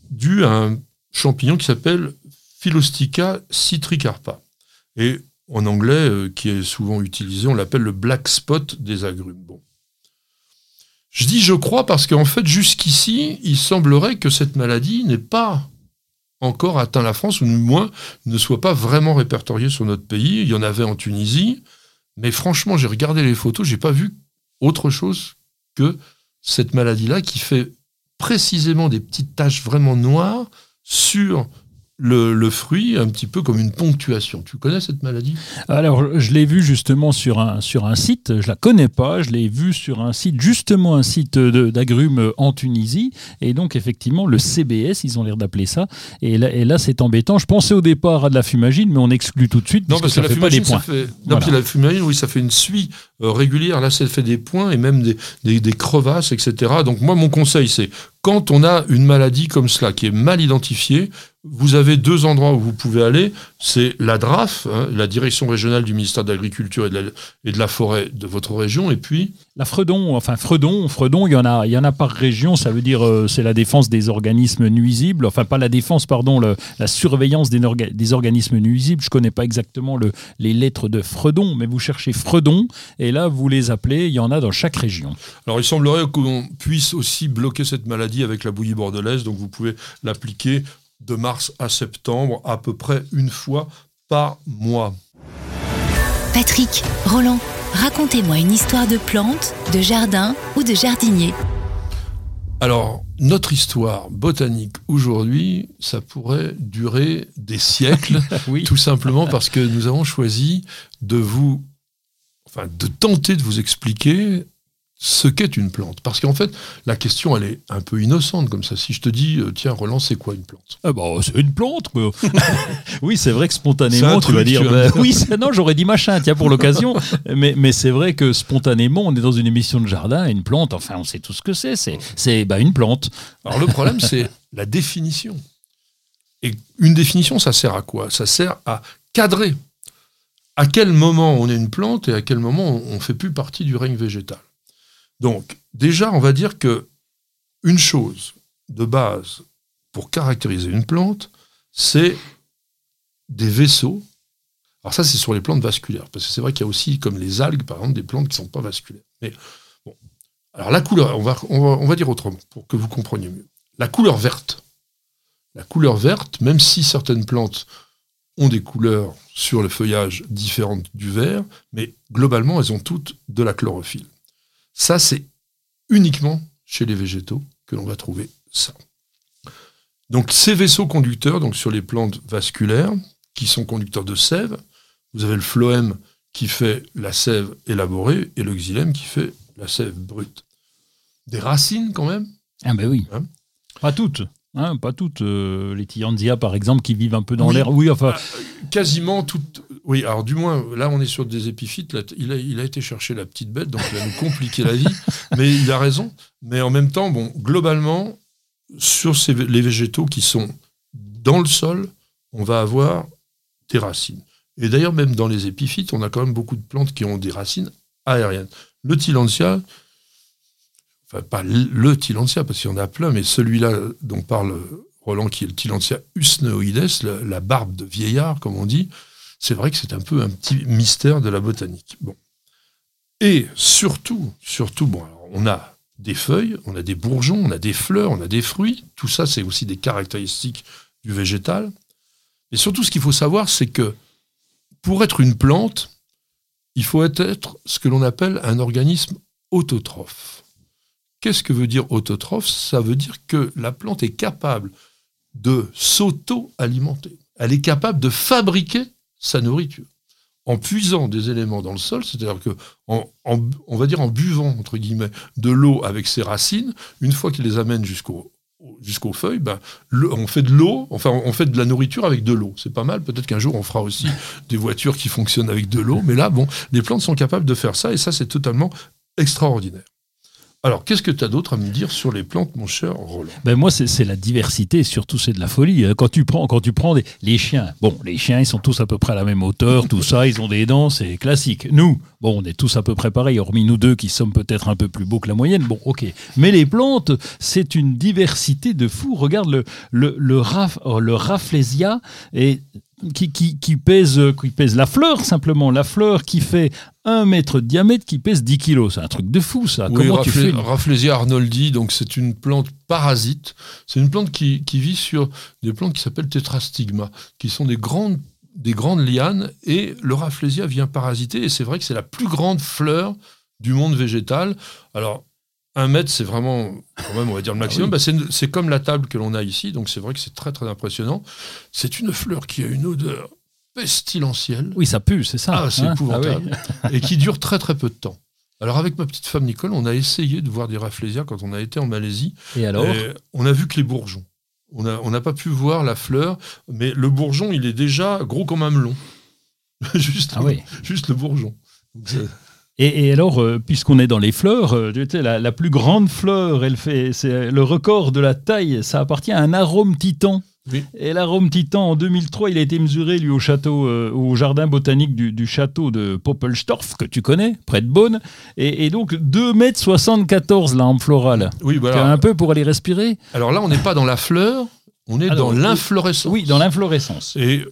S1: due à un champignon qui s'appelle Philostica citricarpa. Et en anglais, euh, qui est souvent utilisé, on l'appelle le black spot des agrumes. Je dis je crois parce qu'en fait, jusqu'ici, il semblerait que cette maladie n'ait pas encore atteint la France, ou du moins ne soit pas vraiment répertoriée sur notre pays. Il y en avait en Tunisie, mais franchement, j'ai regardé les photos, j'ai pas vu autre chose que cette maladie-là qui fait précisément des petites taches vraiment noires sur le, le fruit, un petit peu comme une ponctuation. Tu connais cette maladie?
S2: Alors, je l'ai vu justement sur un, sur un site, je la connais pas, je l'ai vu sur un site, justement un site d'agrumes en Tunisie, et donc effectivement le CBS, ils ont l'air d'appeler ça, et là, et là c'est embêtant. Je pensais au départ à de la fumagine, mais on exclut tout de suite,
S1: Non,
S2: parce
S1: parce
S2: que
S1: que
S2: ça
S1: la
S2: fait pas des
S1: fumagine, ça
S2: points.
S1: fait. Non,
S2: Voilà.
S1: puis la fumagine, oui, ça fait une suie régulière. Là, ça fait des points et même des, crevasses, etc. Donc, moi, mon conseil, c'est quand on a une maladie comme cela qui est mal identifiée, vous avez deux endroits où vous pouvez aller. C'est la DRAF, hein, la direction régionale du ministère de l'Agriculture et de la Forêt de votre région, et puis
S2: La Fredon, enfin Fredon, Fredon, il y en a, il y en a par région. Ça veut dire euh, c'est la défense des organismes nuisibles. Enfin pas la défense, pardon, la surveillance des, orga- des organismes nuisibles. Je connais pas exactement le, les lettres de Fredon, mais vous cherchez Fredon et là vous les appelez. Il y en a dans chaque région.
S1: Alors, il semblerait qu'on puisse aussi bloquer cette maladie avec la bouillie bordelaise. Donc, vous pouvez l'appliquer de mars à septembre, à peu près une fois par mois.
S3: Patrick, Roland, racontez-moi une histoire de plante, de jardin ou de jardinier.
S1: Alors, notre histoire botanique aujourd'hui, ça pourrait durer des siècles, [laughs]
S2: Oui.
S1: tout simplement parce que nous avons choisi de vous, enfin, de tenter de vous expliquer ce qu'est une plante. Parce qu'en fait, la question, elle est un peu innocente comme ça. Si je te dis, euh, tiens, Roland, c'est quoi une plante?
S2: Ah bah, c'est une plante. quoi. [laughs] oui, c'est vrai que spontanément, tu vas dire.
S1: tu
S2: bah,
S1: dire.
S2: oui, non, j'aurais dit machin, tiens, pour l'occasion. [laughs] mais mais c'est vrai que spontanément, on est dans une émission de jardin, une plante, enfin, on sait tout ce que c'est. C'est c'est bah, une plante.
S1: Alors le problème, [laughs] c'est la définition. Et une définition, ça sert à quoi? Ça sert à cadrer à quel moment on est une plante et à quel moment on ne fait plus partie du règne végétal. Donc, déjà, on va dire que une chose de base pour caractériser une plante, c'est des vaisseaux. Alors ça, c'est sur les plantes vasculaires, parce que c'est vrai qu'il y a aussi, comme les algues, par exemple, des plantes qui ne sont pas vasculaires. Mais bon, alors la couleur, on va, on va, on va dire autrement, pour que vous compreniez mieux. La couleur verte. La couleur verte, même si certaines plantes ont des couleurs sur le feuillage différentes du vert, mais globalement, elles ont toutes de la chlorophylle. Ça, c'est uniquement chez les végétaux que l'on va trouver ça. Donc ces vaisseaux conducteurs, donc sur les plantes vasculaires, qui sont conducteurs de sève, vous avez le phloème qui fait la sève élaborée et le xylème qui fait la sève brute. Des racines quand même,
S2: Ah ben oui.
S1: Hein?
S2: Pas toutes. Hein, pas toutes. Euh, les Tianzia, par exemple, qui vivent un peu dans
S1: Oui.
S2: l'air. Oui, enfin,
S1: quasiment toutes, Oui, alors du moins, là, on est sur des épiphytes. Là, il, a, il a été chercher la petite bête, donc il va nous compliquer la vie. [laughs] Mais il a raison. Mais en même temps, bon, globalement, sur ces, les végétaux qui sont dans le sol, on va avoir des racines. Et d'ailleurs, même dans les épiphytes, on a quand même beaucoup de plantes qui ont des racines aériennes. Le tilantia, enfin pas le tilantia, parce qu'il y en a plein, mais celui-là dont parle Roland, qui est le tilantia usneoides, la, la barbe de vieillard, comme on dit, c'est vrai que c'est un peu un petit mystère de la botanique. Et surtout, surtout, on a des feuilles, on a des bourgeons, on a des fleurs, on a des fruits. Tout ça, c'est aussi des caractéristiques du végétal. Et surtout, ce qu'il faut savoir, c'est que pour être une plante, il faut être ce que l'on appelle un organisme autotrophe. Qu'est-ce que veut dire autotrophe? Ça veut dire que la plante est capable de s'auto-alimenter. Elle est capable de fabriquer sa nourriture en puisant des éléments dans le sol, c'est-à-dire que en, on va dire en buvant entre guillemets de l'eau avec ses racines, une fois qu'il les amène jusqu'au jusqu'aux feuilles, ben, on fait de l'eau, enfin on fait de la nourriture avec de l'eau. C'est pas mal. Peut-être qu'un jour on fera aussi [laughs] des voitures qui fonctionnent avec de l'eau, mais là, bon, les plantes sont capables de faire ça et ça c'est totalement extraordinaire. Alors, qu'est-ce que tu as d'autre à me dire sur les plantes, mon cher Roland?
S2: Ben Moi, c'est la diversité, surtout c'est de la folie. Hein. Quand tu prends, quand tu prends les chiens, bon, les chiens, ils sont tous à peu près à la même hauteur, tout ça, ils ont des dents, c'est classique. Nous, bon, on est tous à peu près pareils, hormis nous deux qui sommes peut-être un peu plus beaux que la moyenne, bon, ok. Mais les plantes, c'est une diversité de fou. Regarde le, le, le, oh, rafflesia et qui, qui, pèse, qui pèse la fleur, simplement. La fleur qui fait un mètre de diamètre, qui pèse 10 kilos. C'est un truc de fou, ça.
S1: Comment tu fais Rafflesia arnoldi, donc c'est une plante parasite. C'est une plante qui, qui, vit sur des plantes qui s'appellent tétrastigma, qui sont des grandes, des grandes lianes. Et le Rafflesia vient parasiter. Et c'est vrai que c'est la plus grande fleur du monde végétal. Alors, un mètre, c'est vraiment, quand même, on va dire le ah maximum. Bah, c'est comme la table que l'on a ici, donc c'est vrai que c'est très très impressionnant. C'est une fleur qui a une odeur pestilentielle.
S2: Oui, ça pue, c'est ça.
S1: Ah, c'est hein épouvantable. Ah et qui dure très très peu de temps. Alors avec ma petite femme Nicole, on a essayé de voir des rafflésias quand on a été en Malaisie.
S2: Et alors?
S1: On a vu que les bourgeons. On n'a on pas pu voir la fleur, mais le bourgeon, il est déjà gros comme un melon. [laughs] juste, ah juste le bourgeon.
S2: Et, alors, euh, puisqu'on est dans les fleurs, euh, la, la, plus grande fleur, elle fait, c'est le record de la taille, ça appartient à un arôme titan. Et l'arôme titan, en 2003, il a été mesuré, lui, au château, euh, au jardin botanique du, château de Poppelstorf, que tu connais, près de Beaune. Et, donc, 2,74 m l'arme florale.
S1: Oui, voilà.
S2: Un peu pour aller respirer.
S1: Alors là, on n'est pas dans la fleur, on est dans l'inflorescence.
S2: Oui, dans l'inflorescence.
S1: Et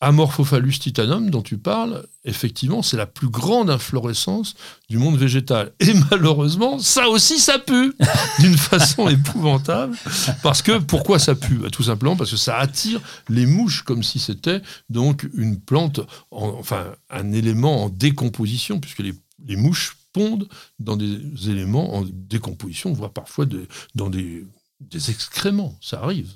S1: Amorphophallus titanum, dont tu parles, effectivement, c'est la plus grande inflorescence du monde végétal. Et [laughs] malheureusement, ça aussi, ça pue d'une [laughs] façon épouvantable. Parce que, pourquoi ça pue? Bah, Tout simplement parce que ça attire les mouches, comme si c'était donc une plante, enfin, un élément en décomposition, puisque les, mouches pondent dans des éléments en décomposition, voire parfois dans des excréments. Ça arrive.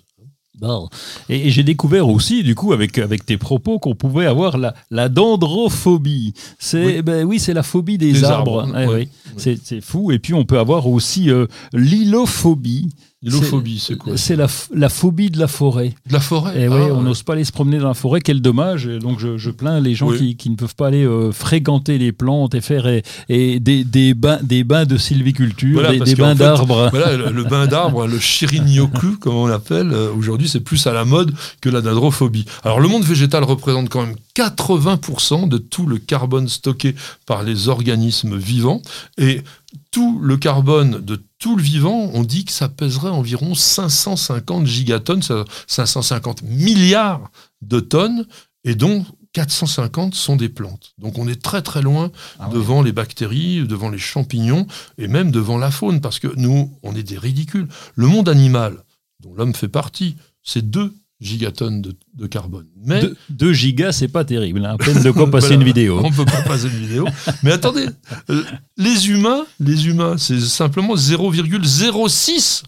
S2: Bon. Et, j'ai découvert aussi, du coup, avec, avec tes propos, qu'on pouvait avoir la, la dendrophobie. C'est, oui, ben, oui c'est la phobie des, arbres. Eh oui. C'est fou. Et puis, on peut avoir aussi euh, l'hylophobie.
S1: L'hylophobie, c'est quoi
S2: C'est la, la, phobie de la forêt.
S1: De la forêt
S2: Et eh oui, ah, on n'ose pas aller se promener dans la forêt. Quel dommage. Donc je, je plains les gens qui, qui, ne peuvent pas aller euh, fréquenter les plantes et faire et, des, des, bains, des bains de sylviculture, des, bains d'arbres. [laughs]
S1: Voilà, le, bain d'arbres, le shirinyoku, [laughs] comme on l'appelle, euh, aujourd'hui, c'est plus à la mode que la dendrophobie. Alors le monde végétal représente quand même 80% de tout le carbone stocké par les organismes vivants. Et tout le carbone de tout le vivant, on dit que ça pèserait environ 550 gigatonnes, 550 milliards de tonnes, et dont 450 sont des plantes. Donc on est très très loin ah devant les bactéries, devant les champignons, et même devant la faune, parce que nous, on est des ridicules. Le monde animal, dont l'homme fait partie, c'est deux gigatonnes de, carbone.
S2: Mais 2 gigas, c'est pas terrible. Hein. À peine de quoi [laughs] passer une vidéo.
S1: On peut pas passer une vidéo. [laughs] Mais attendez, euh, les humains, les humains, c'est simplement 0,06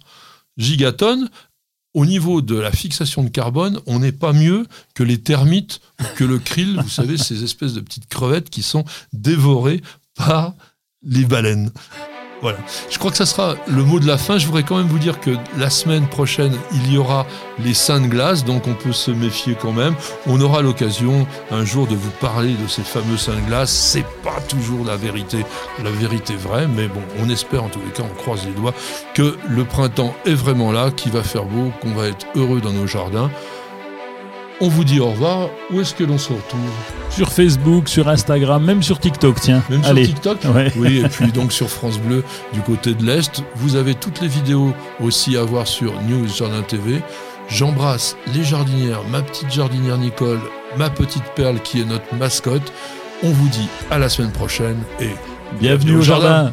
S1: gigatonnes. Au niveau de la fixation de carbone, on n'est pas mieux que les termites ou que le krill, vous savez, ces espèces de petites crevettes qui sont dévorées par les baleines. Voilà. Je crois que ça sera le mot de la fin. Je voudrais quand même vous dire que la semaine prochaine, il y aura les seins de glace, donc on peut se méfier quand même. On aura l'occasion un jour de vous parler de ces fameux seins de glace. C'est pas toujours la vérité, la vérité vraie, mais bon, on espère en tous les cas, on croise les doigts, que le printemps est vraiment là, qu'il va faire beau, qu'on va être heureux dans nos jardins. On vous dit au revoir. Où est-ce que l'on se retrouve?
S2: Sur Facebook, sur Instagram, même sur TikTok, tiens.
S1: Même
S2: Allez.
S1: sur TikTok?
S2: Ouais.
S1: Oui, et puis [laughs] donc sur France Bleu du côté de l'Est. Vous avez toutes les vidéos aussi à voir sur News Jardin TV. J'embrasse les jardinières, ma petite jardinière Nicole, ma petite perle qui est notre mascotte. On vous dit à la semaine prochaine et
S2: Bienvenue au jardin.